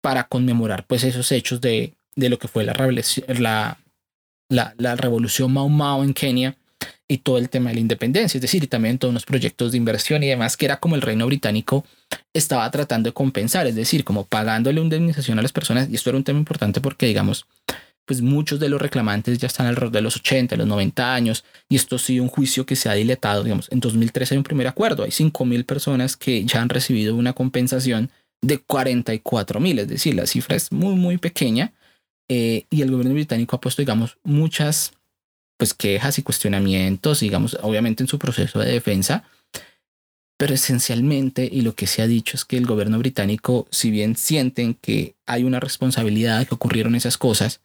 para conmemorar pues esos hechos de, de lo que fue la, la, la, la, revolución Mau Mau en Kenia y todo el tema de la independencia, es decir, y también todos los proyectos de inversión y demás que era como el reino británico estaba tratando de compensar, es decir, como pagándole una indemnización a las personas y esto era un tema importante porque digamos pues muchos de los reclamantes ya están alrededor de los 80, los 90 años, y esto ha sido un juicio que se ha diletado, digamos, en 2013 hay un primer acuerdo, hay 5 mil personas que ya han recibido una compensación de 44 mil, es decir, la cifra es muy, muy pequeña, eh, y el gobierno británico ha puesto, digamos, muchas pues quejas y cuestionamientos, digamos, obviamente en su proceso de defensa, pero esencialmente, y lo que se ha dicho es que el gobierno británico, si bien sienten que hay una responsabilidad de que ocurrieron esas cosas,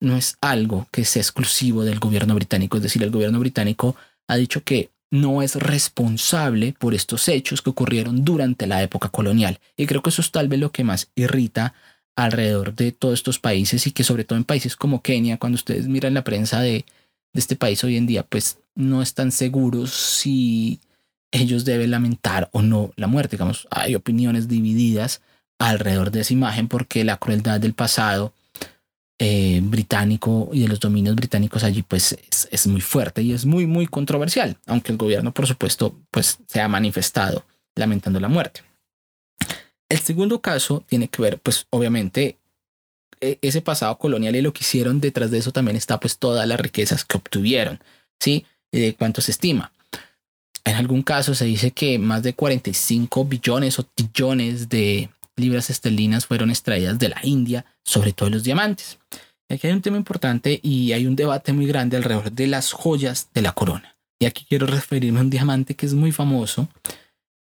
no es algo que sea exclusivo del gobierno británico. Es decir, el gobierno británico ha dicho que no es responsable por estos hechos que ocurrieron durante la época colonial. Y creo que eso es tal vez lo que más irrita alrededor de todos estos países y que sobre todo en países como Kenia, cuando ustedes miran la prensa de, de este país hoy en día, pues no están seguros si ellos deben lamentar o no la muerte. Digamos, hay opiniones divididas alrededor de esa imagen porque la crueldad del pasado eh, británico y de los dominios británicos allí pues es, muy fuerte y es muy muy controversial, aunque el gobierno por supuesto pues se ha manifestado lamentando la muerte. El segundo caso tiene que ver pues obviamente ese pasado colonial y lo que hicieron detrás de eso también está pues todas las riquezas que obtuvieron, ¿sí? de cuánto se estima. En algún caso se dice que más de 45 billones o billones de libras esterlinas fueron extraídas de la India, sobre todo los diamantes. Aquí hay un tema importante y hay un debate muy grande alrededor de las joyas de la corona. Y aquí quiero referirme a un diamante que es muy famoso,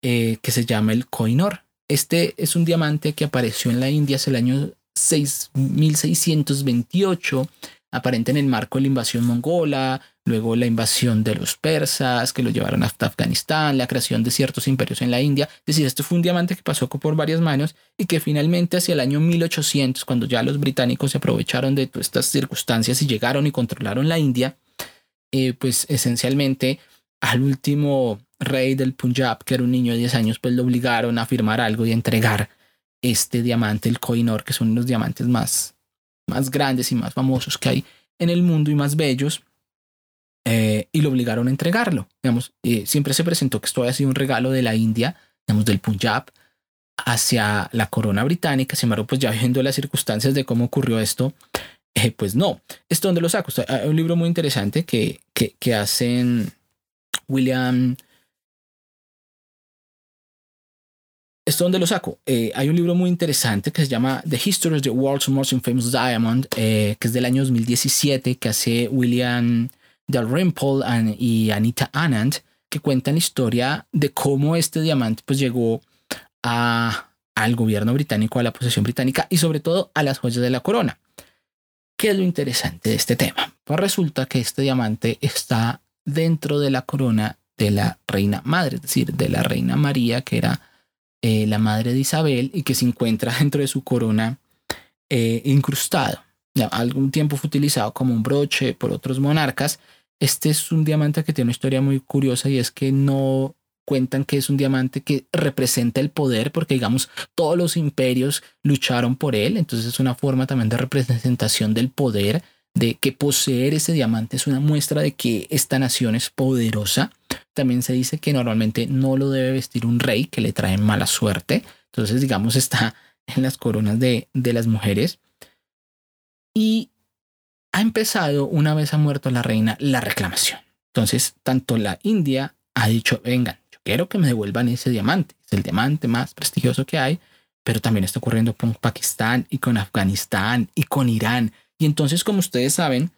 eh, que se llama el Koinor. Este es un diamante que apareció en la India hacia el año 6628 aparente en el marco de la invasión mongola, luego la invasión de los persas que lo llevaron hasta Afganistán, la creación de ciertos imperios en la India. Es decir, este fue un diamante que pasó por varias manos y que finalmente hacia el año 1800, cuando ya los británicos se aprovecharon de todas estas circunstancias y llegaron y controlaron la India, eh, pues esencialmente al último rey del Punjab, que era un niño de 10 años, pues lo obligaron a firmar algo y a entregar este diamante, el Koinor, que son los diamantes más, más grandes y más famosos que hay en el mundo y más bellos, eh, y lo obligaron a entregarlo. Digamos, eh, siempre se presentó que esto había sido un regalo de la India, digamos, del Punjab, hacia la corona británica. Sin embargo, pues ya viendo las circunstancias de cómo ocurrió esto, eh, pues no. ¿Esto donde lo saco? Hay un libro muy interesante que, que hacen William ¿Esto dónde lo saco? Eh, hay un libro muy interesante que se llama The History of the World's Most Famous Diamond, eh, que es del año 2017, que hace William Dalrymple y Anita Anand, que cuentan la historia de cómo este diamante pues, llegó al gobierno británico, a la posesión británica y sobre todo a las joyas de la corona. ¿Qué es lo interesante de este tema? Pues resulta que este diamante está dentro de la corona de la reina madre, es decir, de la reina María, que era eh, la madre de Isabel y que se encuentra dentro de su corona eh, incrustado. Ya, algún tiempo fue utilizado como un broche por otros monarcas. Este es un diamante que tiene una historia muy curiosa y es que no cuentan que es un diamante que representa el poder porque digamos todos los imperios lucharon por él, entonces es una forma también de representación del poder, de que poseer ese diamante es una muestra de que esta nación es poderosa también se dice que normalmente no lo debe vestir un rey que le trae mala suerte. Entonces, digamos, está en las coronas de, de las mujeres. Y ha empezado, una vez ha muerto la reina, la reclamación. Entonces, tanto la India ha dicho, vengan, yo quiero que me devuelvan ese diamante. Es el diamante más prestigioso que hay, pero también está ocurriendo con Pakistán y con Afganistán y con Irán. Y entonces, como ustedes saben,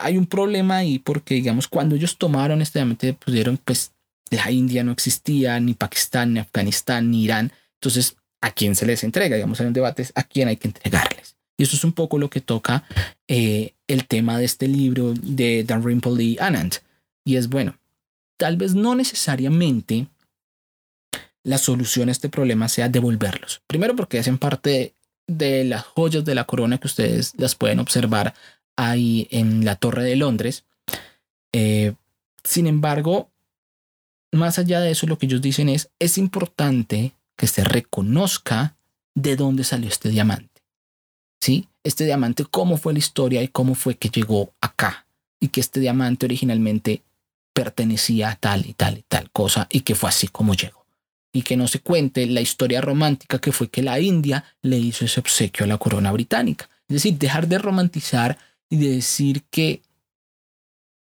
hay un problema ahí porque, digamos, cuando ellos tomaron este pusieron, pues, la India no existía, ni Pakistán, ni Afganistán, ni Irán. Entonces, ¿a quién se les entrega? Digamos, en un debate a quién hay que entregarles. Y eso es un poco lo que toca eh, el tema de este libro de Dan Rimple y Anand. Y es, bueno, tal vez no necesariamente la solución a este problema sea devolverlos. Primero porque hacen parte de las joyas de la corona que ustedes las pueden observar ahí en la Torre de Londres. Eh, sin embargo, más allá de eso, lo que ellos dicen es, es importante que se reconozca de dónde salió este diamante. ¿Sí? Este diamante, cómo fue la historia y cómo fue que llegó acá. Y que este diamante originalmente pertenecía a tal y tal y tal cosa y que fue así como llegó. Y que no se cuente la historia romántica que fue que la India le hizo ese obsequio a la corona británica. Es decir, dejar de romantizar y de decir que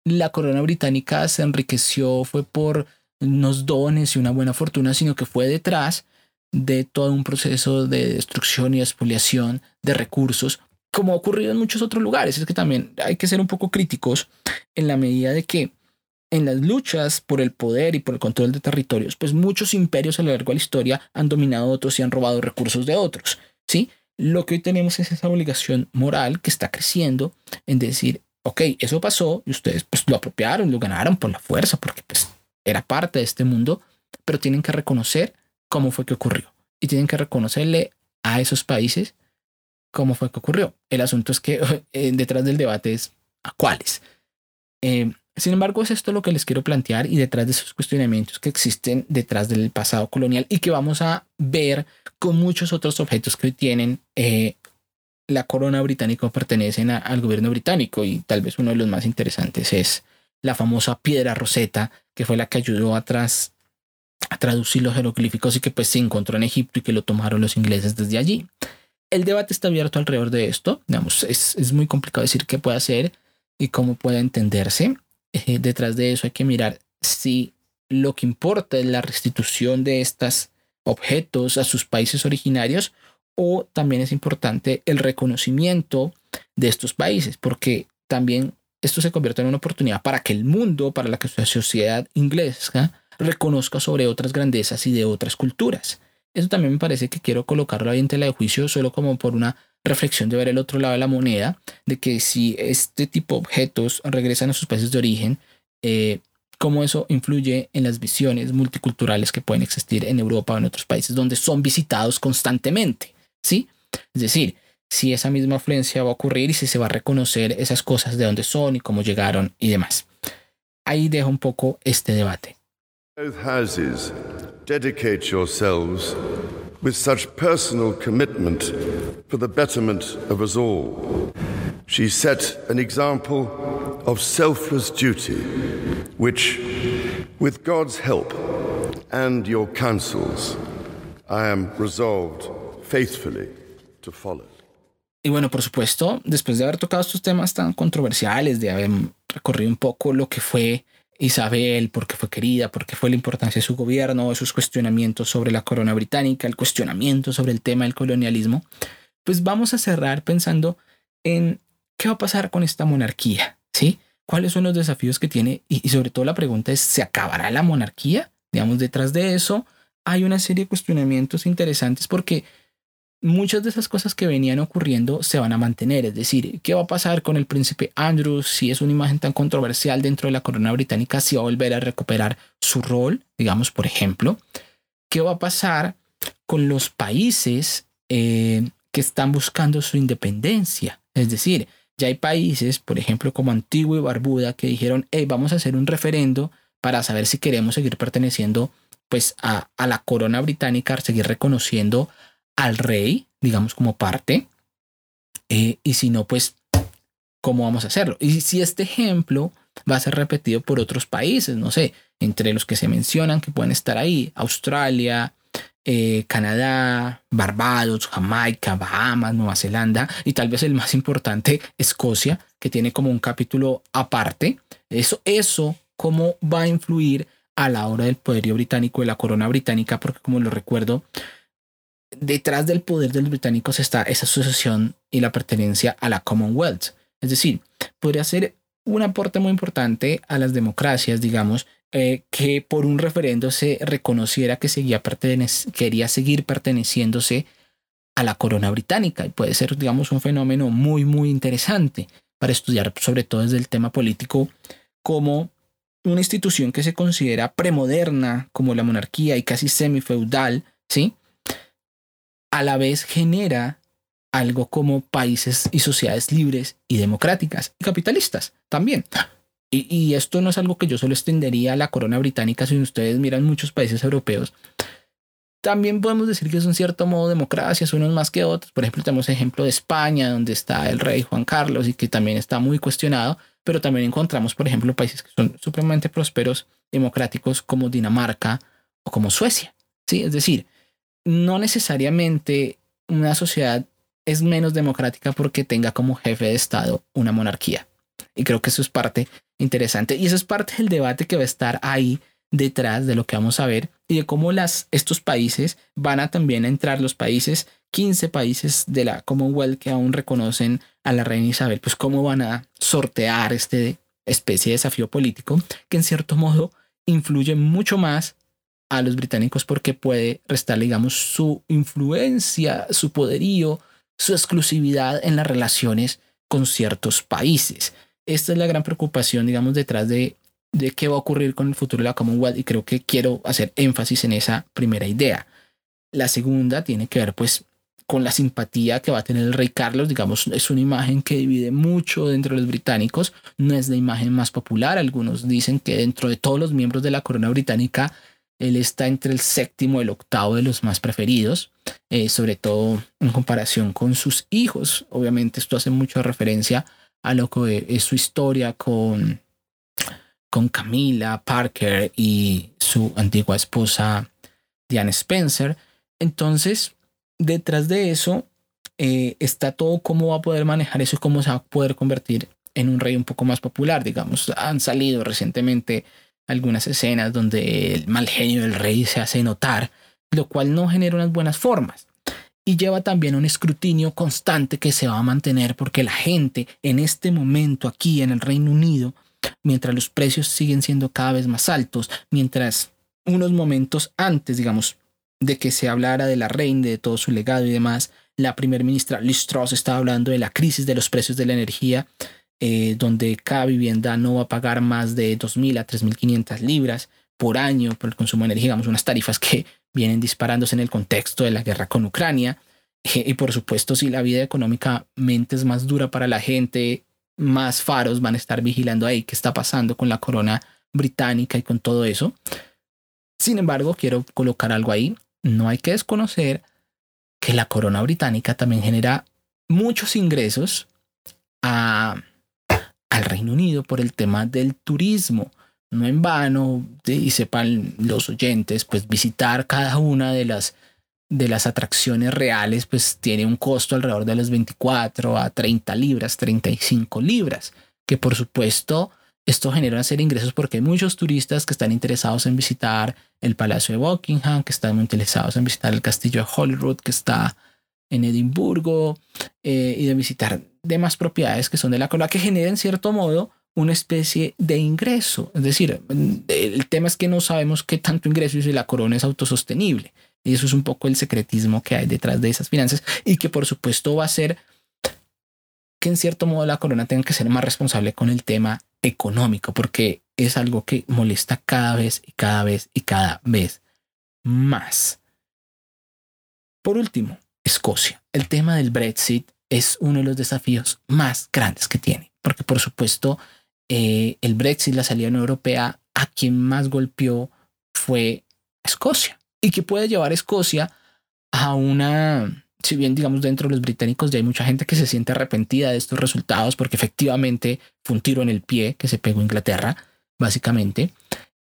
la corona británica se enriqueció fue por unos dones y una buena fortuna, sino que fue detrás de todo un proceso de destrucción y expoliación de recursos, como ha ocurrido en muchos otros lugares. Es que también hay que ser un poco críticos en la medida de que en las luchas por el poder y por el control de territorios, pues muchos imperios a lo largo de la historia han dominado otros y han robado recursos de otros, ¿sí? Lo que hoy tenemos es esa obligación moral que está creciendo en decir, ok, eso pasó y ustedes pues lo apropiaron, lo ganaron por la fuerza, porque pues era parte de este mundo, pero tienen que reconocer cómo fue que ocurrió y tienen que reconocerle a esos países cómo fue que ocurrió. El asunto es que eh, detrás del debate es a cuáles. Eh, sin embargo, es esto lo que les quiero plantear y detrás de esos cuestionamientos que existen detrás del pasado colonial y que vamos a ver con muchos otros objetos que tienen eh, la corona británica pertenecen al gobierno británico y tal vez uno de los más interesantes es la famosa piedra roseta que fue la que ayudó a, a traducir los jeroglíficos y que pues se encontró en Egipto y que lo tomaron los ingleses desde allí. El debate está abierto alrededor de esto, es, es muy complicado decir qué puede hacer y cómo puede entenderse. Eh, detrás de eso hay que mirar si lo que importa es la restitución de estos objetos a sus países originarios o también es importante el reconocimiento de estos países, porque también esto se convierte en una oportunidad para que el mundo, para la que la sociedad inglesa reconozca sobre otras grandezas y de otras culturas. eso también me parece que quiero colocarlo ahí en tela de juicio solo como por una reflexión de ver el otro lado de la moneda, de que si este tipo de objetos regresan a sus países de origen, eh, cómo eso influye en las visiones multiculturales que pueden existir en Europa o en otros países donde son visitados constantemente, ¿sí? Es decir, si esa misma afluencia va a ocurrir y si se va a reconocer esas cosas de dónde son y cómo llegaron y demás. Ahí dejo un poco este debate.
Both houses dedicate yourselves with such personal commitment for the betterment of us all. She set an example of selfless duty, which, with God's help and your counsels, I am resolved faithfully to follow.
Y bueno, por supuesto, después de haber tocado estos temas tan controversiales, de haber recorrido un poco lo que fue Isabel, por qué fue querida, por qué fue la importancia de su gobierno, esos cuestionamientos sobre la corona británica, el cuestionamiento sobre el tema del colonialismo, pues vamos a cerrar pensando en qué va a pasar con esta monarquía, ¿sí? ¿Cuáles son los desafíos que tiene? Y, sobre todo la pregunta es, ¿se acabará la monarquía? Digamos, detrás de eso hay una serie de cuestionamientos interesantes porque muchas de esas cosas que venían ocurriendo se van a mantener. Es decir, ¿qué va a pasar con el príncipe Andrew si es una imagen tan controversial dentro de la corona británica? Si va a volver a recuperar su rol, digamos, por ejemplo. ¿Qué va a pasar con los países eh, que están buscando su independencia? Es decir, ya hay países, por ejemplo, como Antigua y Barbuda, que dijeron, hey, vamos a hacer un referendo para saber si queremos seguir perteneciendo pues a, la corona británica, seguir reconociendo al rey, digamos, como parte. Eh, y si no, pues, ¿cómo vamos a hacerlo? Y si este ejemplo va a ser repetido por otros países, no sé, entre los que se mencionan que pueden estar ahí, Australia, eh, Canadá, Barbados, Jamaica, Bahamas, Nueva Zelanda y tal vez el más importante, Escocia, que tiene como un capítulo aparte. Eso, eso, cómo va a influir a la hora del poderío británico y la corona británica, porque como lo recuerdo, detrás del poder de los británicos está esa asociación y la pertenencia a la Commonwealth. Es decir, podría ser un aporte muy importante a las democracias, digamos, eh, que por un referendo se reconociera que seguía quería seguir perteneciéndose a la corona británica. Y puede ser, digamos, un fenómeno muy, muy interesante para estudiar, sobre todo desde el tema político, como una institución que se considera premoderna, como la monarquía y casi semifeudal, ¿sí? a la vez genera algo como países y sociedades libres y democráticas y capitalistas también. Y, esto no es algo que yo solo extendería a la corona británica, si ustedes miran muchos países europeos. También podemos decir que es un cierto modo democracias, unos más que otros. Por ejemplo, tenemos ejemplo de España, donde está el rey Juan Carlos y que también está muy cuestionado, pero también encontramos, por ejemplo, países que son supremamente prósperos, democráticos, como Dinamarca o como Suecia. ¿sí? Es decir, no necesariamente una sociedad es menos democrática porque tenga como jefe de Estado una monarquía. Y creo que eso es parte interesante. Y eso es parte del debate que va a estar ahí detrás de lo que vamos a ver y de cómo las, estos países van a también entrar, los países, 15 países de la Commonwealth que aún reconocen a la reina Isabel, pues cómo van a sortear este especie de desafío político que en cierto modo influye mucho más a los británicos porque puede restar, digamos, su influencia, su poderío, su exclusividad en las relaciones con ciertos países. Esta es la gran preocupación, digamos, detrás de, de qué va a ocurrir con el futuro de la Commonwealth y creo que quiero hacer énfasis en esa primera idea. La segunda tiene que ver, pues, con la simpatía que va a tener el rey Carlos, digamos, es una imagen que divide mucho dentro de los británicos, no es la imagen más popular, algunos dicen que dentro de todos los miembros de la corona británica él está entre el séptimo y el octavo de los más preferidos, eh, sobre todo en comparación con sus hijos. Obviamente esto hace mucha referencia lo que es su historia con, con Camila Parker y su antigua esposa Diane Spencer. Entonces, detrás de eso eh, está todo cómo va a poder manejar eso y cómo se va a poder convertir en un rey un poco más popular, digamos. Han salido recientemente algunas escenas donde el mal genio del rey se hace notar, lo cual no genera unas buenas formas. Y lleva también un escrutinio constante que se va a mantener porque la gente en este momento aquí en el Reino Unido, mientras los precios siguen siendo cada vez más altos, mientras unos momentos antes, digamos, de que se hablara de la reina, de todo su legado y demás, la primer ministra Liz Truss estaba hablando de la crisis de los precios de la energía, eh, donde cada vivienda no va a pagar más de 2.000 a 3.500 libras por año por el consumo de energía, digamos, unas tarifas que vienen disparándose en el contexto de la guerra con Ucrania. Eh, y por supuesto, si la vida económicamente es más dura para la gente, más faros van a estar vigilando ahí qué está pasando con la corona británica y con todo eso. Sin embargo, quiero colocar algo ahí. No hay que desconocer que la corona británica también genera muchos ingresos a, al Reino Unido por el tema del turismo. No en vano, y sepan los oyentes, pues visitar cada una de las, de las atracciones reales, pues tiene un costo alrededor de las 24 a 30 libras, 35 libras, que por supuesto esto genera de ingresos porque hay muchos turistas que están interesados en visitar el Palacio de Buckingham, que están interesados en visitar el Castillo de Holyrood, que está en Edimburgo, eh, y de visitar demás propiedades que son de la corona, que generan en cierto modo una especie de ingreso. Es decir, el tema es que no sabemos qué tanto ingreso y si la corona es autosostenible. Y eso es un poco el secretismo que hay detrás de esas finanzas y que por supuesto va a ser que en cierto modo la corona tenga que ser más responsable con el tema económico, porque es algo que molesta cada vez y cada vez y cada vez más. Por último, Escocia. El tema del Brexit es uno de los desafíos más grandes que tiene, porque por supuesto eh, el Brexit, la salida de la Unión Europea, a quien más golpeó fue Escocia y que puede llevar a Escocia a una si bien digamos dentro de los británicos ya hay mucha gente que se siente arrepentida de estos resultados porque efectivamente fue un tiro en el pie que se pegó Inglaterra, básicamente.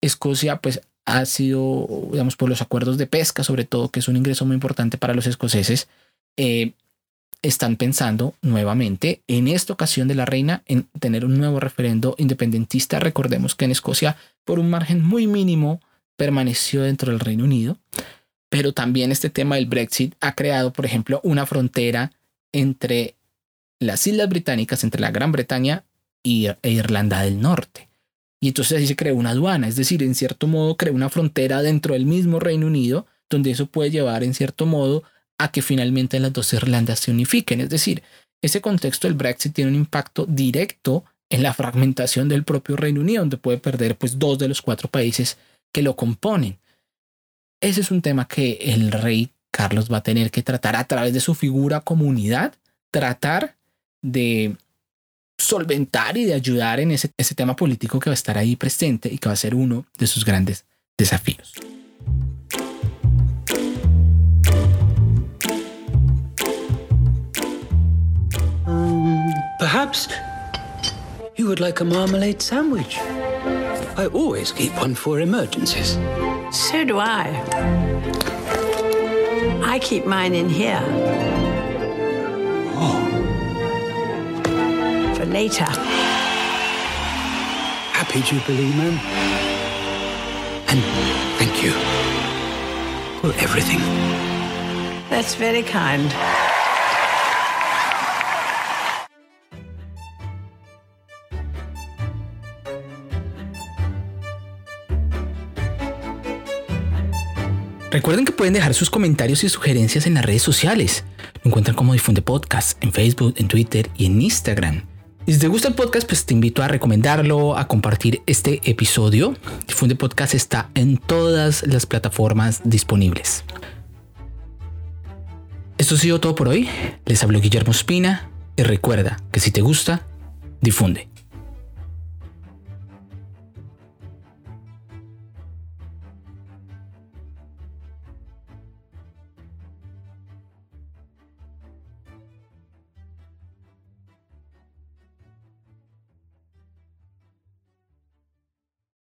Escocia pues ha sido, digamos, por los acuerdos de pesca, sobre todo, que es un ingreso muy importante para los escoceses, eh, están pensando nuevamente en esta ocasión de la reina en tener un nuevo referendo independentista. Recordemos que en Escocia, por un margen muy mínimo, permaneció dentro del Reino Unido. Pero también este tema del Brexit ha creado, por ejemplo, una frontera entre las Islas Británicas, entre la Gran Bretaña e Irlanda del Norte. Y entonces ahí se creó una aduana, es decir, en cierto modo creó una frontera dentro del mismo Reino Unido, donde eso puede llevar en cierto modo a que finalmente las dos Irlandas se unifiquen. Es decir, ese contexto del Brexit tiene un impacto directo en la fragmentación del propio Reino Unido, donde puede perder pues dos de los cuatro países que lo componen. Ese es un tema que el rey Carlos va a tener que tratar a través de su figura comunidad, tratar de solventar y de ayudar en ese, ese tema político que va a estar ahí presente y que va a ser uno de sus grandes desafíos.
Perhaps you would like a marmalade sandwich. I always keep one for emergencies.
So do I. I keep mine in here.
Oh.
For later.
Happy Jubilee, ma'am. And thank you for everything.
That's very kind.
Recuerden que pueden dejar sus comentarios y sugerencias en las redes sociales. Lo encuentran como Difunde Podcast en Facebook, en Twitter y en Instagram. Y si te gusta el podcast, pues te invito a recomendarlo, a compartir este episodio. Difunde Podcast está en todas las plataformas disponibles. Esto ha sido todo por hoy. Les habló Guillermo Espina y recuerda que si te gusta, difunde.